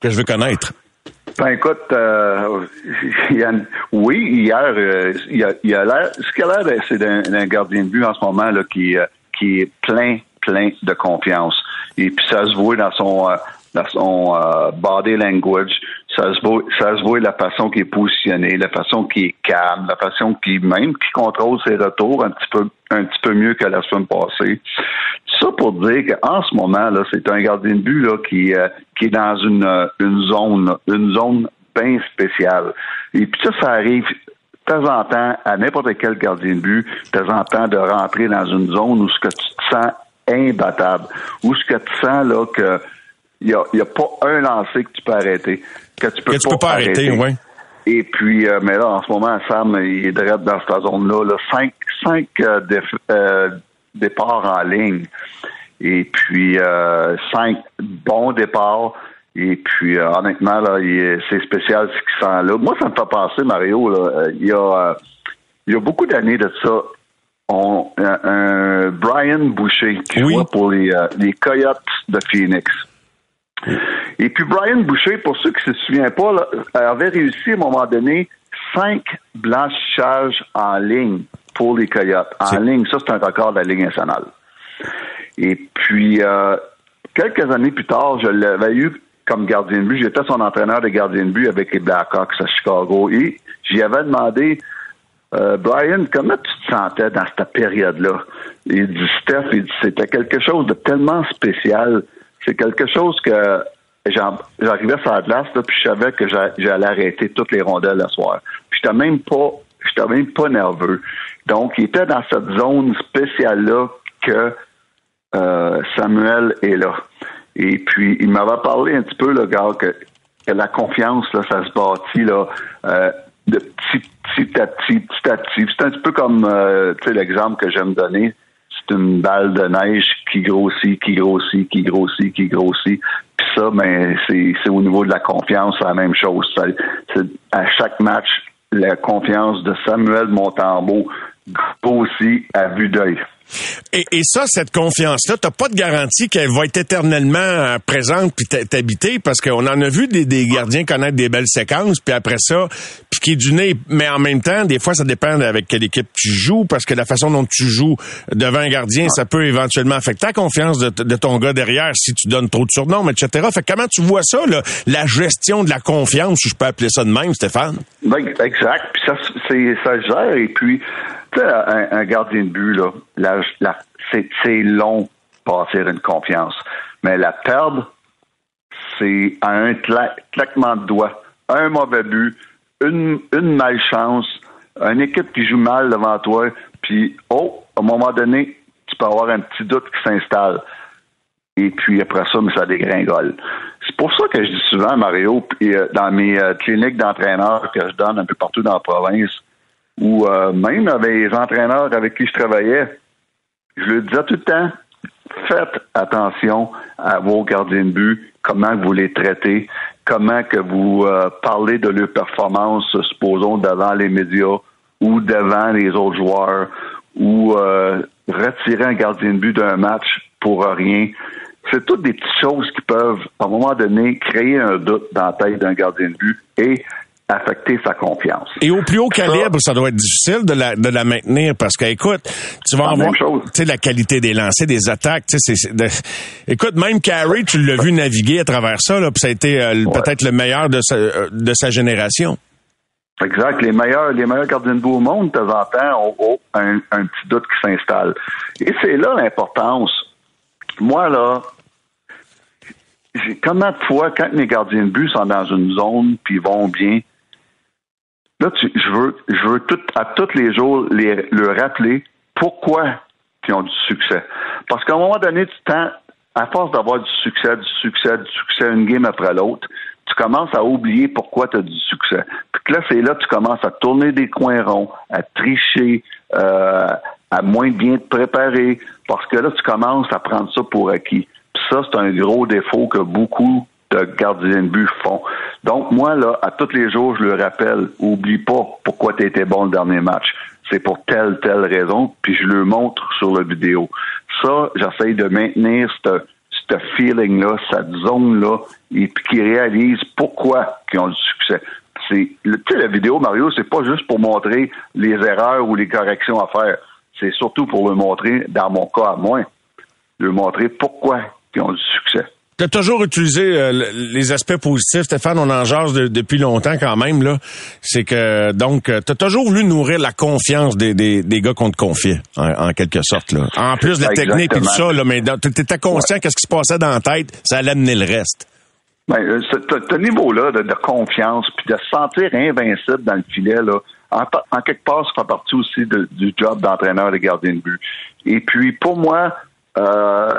que je veux connaître. Ben écoute, euh, oui, hier, euh, y a, l'air, ce qu'il a l'air, c'est d'un gardien de but en ce moment là qui, euh, qui est plein, plein de confiance. Et puis ça se voit dans son, dans son body language, ça se voit, ça se voit la façon qu'il est positionné, la façon qu'il est calme, la façon qu'il même qui contrôle ses retours un petit peu, un petit peu mieux que la semaine passée. Ça pour dire qu'en ce moment là, c'est un gardien de but là qui, euh, qui est dans une, euh, une zone, une zone bien spéciale. Et puis ça, ça arrive de temps en temps à n'importe quel gardien de but, de temps en temps de rentrer dans une zone où ce que tu te sens imbattable, où ce que tu sens là que il y a, y a pas un lancé que tu peux arrêter, que tu peux Que tu peux pas arrêter, ouais. Et puis, euh, mais là, en ce moment, Sam, il est direct dans cette zone-là. Là. Cinq, cinq euh, déf- euh, départs en ligne. Et puis, cinq bons départs. Et puis, honnêtement, là, c'est spécial ce qu'il sent là. Moi, ça me fait penser, Mario, là, il y a, il y a beaucoup d'années de ça. On, un, un Brian Boucher qui jouait pour les, les Coyotes de Phoenix. Et puis Brian Boucher, pour ceux qui ne se souviennent pas, là, avait réussi à un moment donné cinq blanchissages en ligne pour les Coyotes. En ligne, ça c'est un record de la Ligue nationale. Et puis euh, quelques années plus tard, je l'avais eu comme gardien de but. J'étais son entraîneur de gardien de but avec les Blackhawks à Chicago. Et j'y avais demandé euh, Brian, comment tu te sentais dans cette période-là? Il dit, Steph, c'était quelque chose de tellement spécial. C'est quelque chose que j'arrivais sur la glace, puis je savais que j'a- j'allais arrêter toutes les rondelles le soir. J'étais même pas, j'étais même pas nerveux. Donc, il était dans cette zone spéciale-là que euh, Samuel est là. Et puis, il m'avait parlé un petit peu, le gars, que, la confiance, là, ça se bâtit, là, euh, de petit, petit à petit, petit à petit. C'est un petit peu comme, euh, tu sais, l'exemple que j'aime donner. C'est une balle de neige qui grossit, qui grossit, qui grossit, qui grossit. Ça, ben, c'est, au niveau de la confiance, la même chose. Ça- à chaque match, la confiance de Samuel Montembeau grossit à vue d'œil. Et, et ça, cette confiance-là, t'as pas de garantie qu'elle va être éternellement euh, présente puis t'habiter parce qu'on en a vu des, des gardiens connaître des belles séquences puis après ça piquer du nez. Mais en même temps, des fois, ça dépend avec quelle équipe tu joues parce que la façon dont tu joues devant un gardien, ça peut éventuellement affecter ta confiance de, ton gars derrière si tu donnes trop de surnoms, etc. Fait que comment tu vois ça, là, la gestion de la confiance, si je peux appeler ça de même, Stéphane? Ben, exact. Puis ça, c'est, ça gère. Et puis, tu sais, un, un gardien de but, là, la- c'est, long bâtir une confiance. Mais la perdre, c'est un cla- claquement de doigts. Un mauvais but, une, une malchance, une équipe qui joue mal devant toi, puis, oh, à un moment donné, tu peux avoir un petit doute qui s'installe. Et puis après ça, mais ça dégringole. C'est pour ça que je dis souvent, Mario, euh, dans mes euh, cliniques d'entraîneurs que je donne un peu partout dans la province, ou euh, même avec les entraîneurs avec qui je travaillais, je leur disais tout le temps, faites attention à vos gardiens de but, comment vous les traitez, comment que vous euh, parlez de leur performance, supposons, devant les médias ou devant les autres joueurs, ou euh, retirer un gardien de but d'un match pour rien. C'est toutes des petites choses qui peuvent, à un moment donné, créer un doute dans la tête d'un gardien de but et affecter sa confiance. Et au plus haut calibre, ça, doit être difficile de la, de la maintenir parce que, écoute, tu vas La avoir, tu sais, la qualité des lancers, des attaques, tu sais, c'est- c'est de- écoute, même Carey, tu l'as vu naviguer à travers ça, là, puis ça a été euh, Ouais. peut-être le meilleur de sa, euh, de sa génération. Exact. Les meilleurs, les meilleurs gardiens de but au monde, de temps en temps, ont, ont un, un petit doute qui s'installe. Et c'est là l'importance. Moi, là, j'ai- comment de fois, quand mes gardiens de but sont dans une zone puis ils vont bien, là, tu- je veux, je veux tout, à tous les jours les, leur rappeler pourquoi ils ont du succès. Parce qu'à un moment donné du temps, à force d'avoir du succès, du succès, du succès, une game après l'autre, tu commences à oublier pourquoi tu as du succès. Puis que là, c'est là que tu commences à tourner des coins ronds, à tricher, euh, à moins bien te préparer, parce que là, tu commences à prendre ça pour acquis. Puis ça, c'est un gros défaut que beaucoup de gardiens de but. Donc, moi, là, à tous les jours, je le rappelle, oublie pas pourquoi tu étais bon le dernier match. C'est pour telle, telle raison, puis je le montre sur la vidéo. Ça, j'essaye de maintenir ce ce feeling-là, cette zone-là, et puis qu'ils réalisent pourquoi ils ont du succès. C'est, tu sais, la vidéo, Mario, c'est pas juste pour montrer les erreurs ou les corrections à faire. C'est surtout pour le montrer, dans mon cas à moi, le montrer pourquoi ils ont du succès. Tu as toujours utilisé euh, le- les aspects positifs, Stéphane, on en jase de- depuis longtemps quand même. là. C'est que, donc, tu as toujours voulu nourrir la confiance des, des, des gars qu'on te confiait, en, en quelque sorte. Là. En plus de la technique et tout ça, là, mais tu étais conscient qu'est-ce qui se passait dans la tête, ça allait amener le reste. Ben, euh, ce, niveau-là de, de confiance, puis de se sentir invincible dans le filet, là, en, quelque part, ça fait partie aussi de- du job d'entraîneur de gardien de but. Et puis, pour moi, euh,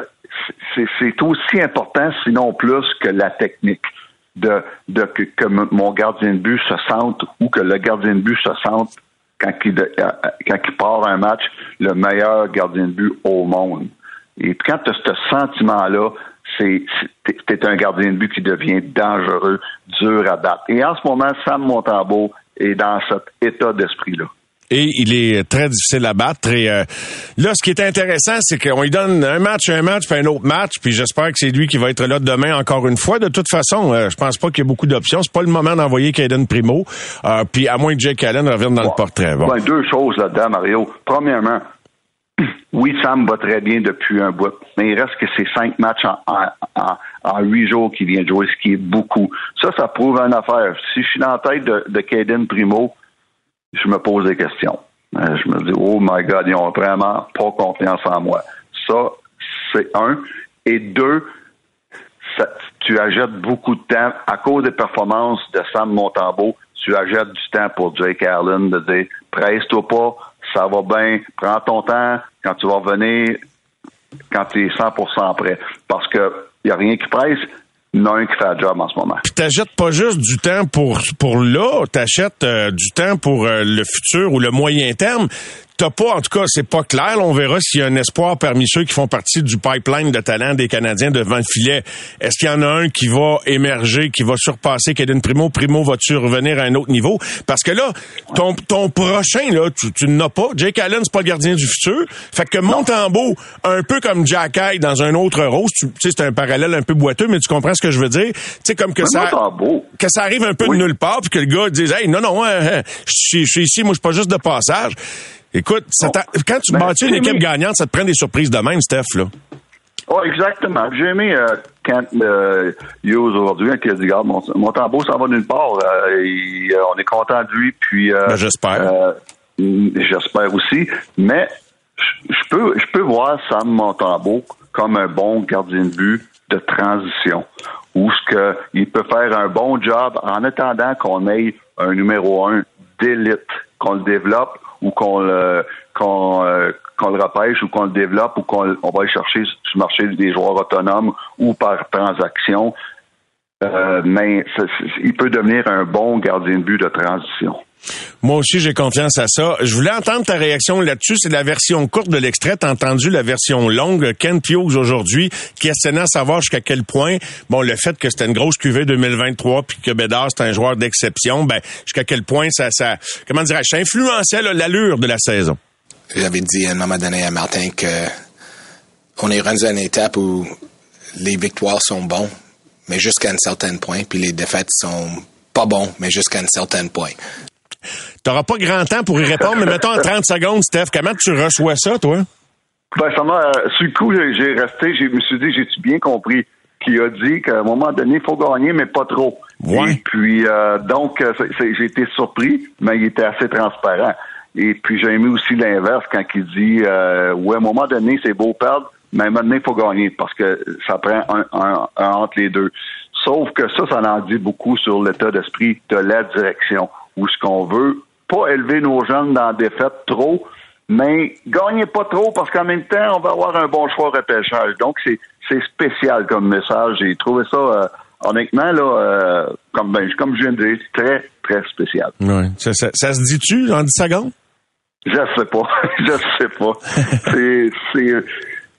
c'est aussi important, sinon plus, que la technique. De, que, mon gardien de but se sente ou que le gardien de but se sente quand il, euh, il part un match le meilleur gardien de but au monde. Et quand tu as ce sentiment-là, c'est un gardien de but qui devient dangereux, dur à battre. Et en ce moment, Sam Montembeau est dans cet état d'esprit-là. Et il est très difficile à battre. Et euh, là, ce qui est intéressant, c'est qu'on lui donne un match, un match, puis un autre match. Puis j'espère que c'est lui qui va être là demain encore une fois. De toute façon, euh, je pense pas qu'il y ait beaucoup d'options. C'est pas le moment d'envoyer Caden Primo. Euh, puis à moins que Jake Allen revienne dans le portrait. Bon. Deux choses là-dedans, Mario. Premièrement, oui, Sam va très bien depuis un bout, mais il reste que c'est cinq matchs en, en, en, en huit jours qu'il vient de jouer, ce qui est beaucoup. Ça, ça prouve une affaire. Si je suis dans la tête de, de Caden Primo, je me pose des questions. Euh, je me dis, oh my God, ils ont vraiment pas confiance en moi. Ça, c'est un. Et deux, tu achètes beaucoup de temps à cause des performances de Sam Montembeau. Tu achètes du temps pour Jake Allen de dire presse-toi pas, ça va bien, prends ton temps quand tu vas revenir, quand tu es 100% prêt. Parce que il n'y a rien qui presse, a un qui fait la job en ce moment. Puis t'achètes pas juste du temps pour pour là, t'achètes euh, du temps pour euh, le futur ou le moyen terme. T'as pas, en tout cas, c'est pas clair. Là, on verra s'il y a un espoir parmi ceux qui font partie du pipeline de talent des Canadiens devant le filet. Est-ce qu'il y en a un qui va émerger, qui va surpasser Kaden Primo? Primo, va-tu revenir à un autre niveau? Parce que là, ton, ton prochain, là, tu, tu n'as pas. Jake Allen, c'est pas le gardien du futur. Fait que Montembeau, un peu comme Jack Eye dans un autre rose, tu sais, c'est un parallèle un peu boiteux, mais tu comprends ce que je veux dire? Tu sais, comme que ça que ça arrive un peu de nulle part, puis que le gars dise Hey, non, non, hein, hein, je suis- je suis ici, moi, je suis pas juste de passage. Écoute, ça quand tu Ben, bâtis une équipe gagnante, ça te prend des surprises de même, Steph, là. Oh, exactement. J'ai aimé euh, quand euh, Hughes aujourd'hui, hein, qui a dit, regarde, mon, mon tambour s'en va nulle part. Euh, euh, on est content de lui, puis... Ben, j'espère. mm, j'espère aussi. Mais je peux, je peux voir Sam Montembeau comme un bon gardien de but de transition, où ce que il peut faire un bon job en attendant qu'on ait un numéro un d'élite, qu'on le développe ou qu'on le qu'on euh, qu'on le repêche ou qu'on le développe ou qu'on on va aller chercher sur le marché des joueurs autonomes ou par transaction. Euh, mais ça- il peut devenir un bon gardien de but de transition. Moi aussi, j'ai confiance à ça. Je voulais entendre ta réaction là-dessus. C'est la version courte de l'extrait. T'as entendu la version longue. Ken Hughes aujourd'hui questionnant à savoir jusqu'à quel point, bon, le fait que c'était une grosse QV 2023 puis que Bédard, c'est un joueur d'exception, ben, jusqu'à quel point ça, ça, comment dirais-je, ça influençait l'allure de la saison? J'avais dit à un moment donné à Martin que on est rendu à une étape où les victoires sont bons, mais jusqu'à un certain point, puis les défaites sont pas pas bon, mais jusqu'à un certain point. T'auras pas grand temps pour y répondre, mais mettons en 30 secondes, Steph, comment tu reçois ça, toi? Ben, ça m'a, euh, sur le coup, j'ai resté, je me suis dit, j'ai-tu bien compris qu'il a dit qu'à un moment donné, il faut gagner, mais pas trop. Ouais. Et puis, euh, donc, euh, j'ai été surpris, mais il était assez transparent. Et puis, j'ai aimé aussi l'inverse quand il dit, euh, ouais, à un moment donné, c'est beau perdre, mais donné, il faut gagner parce que ça prend un, un- un entre les deux. Sauf que ça, ça en dit beaucoup sur l'état d'esprit de la direction, où ce qu'on veut, pas élever nos jeunes dans la défaite trop, mais gagnez pas trop parce qu'en même temps, on va avoir un bon choix repêchage. Donc, c'est, c'est spécial comme message. J'ai trouvé ça, euh, honnêtement, là, euh, comme, ben, comme je viens de dire, très, très spécial. Ouais. Ça, ça- ça se dit-tu en 10 secondes? Je sais pas. je sais pas. c'est, c'est,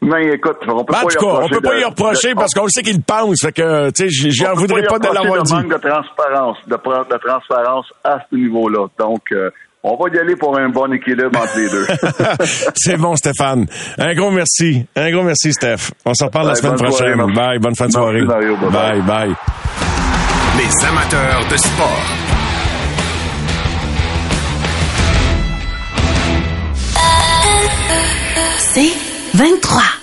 mais écoute, on peut Ben, en pas tout y cas, on reprocher peut pas de- y reprocher de- parce qu'on le sait qu'il pense. Fait que, tu sais, en peut voudrais y pas de l'avoir de dit. manque de transparence, de, de transparence à ce niveau-là. Donc, euh, on va y aller pour un bon équilibre entre les deux. C'est bon, Stéphane. Un gros merci. Un gros merci, Steph. On se reparle la semaine prochaine. soirée, bye. Bonne fin de Merci, soirée. Mario. Bye-bye. bye. bye. Les amateurs de sport. C'est 23.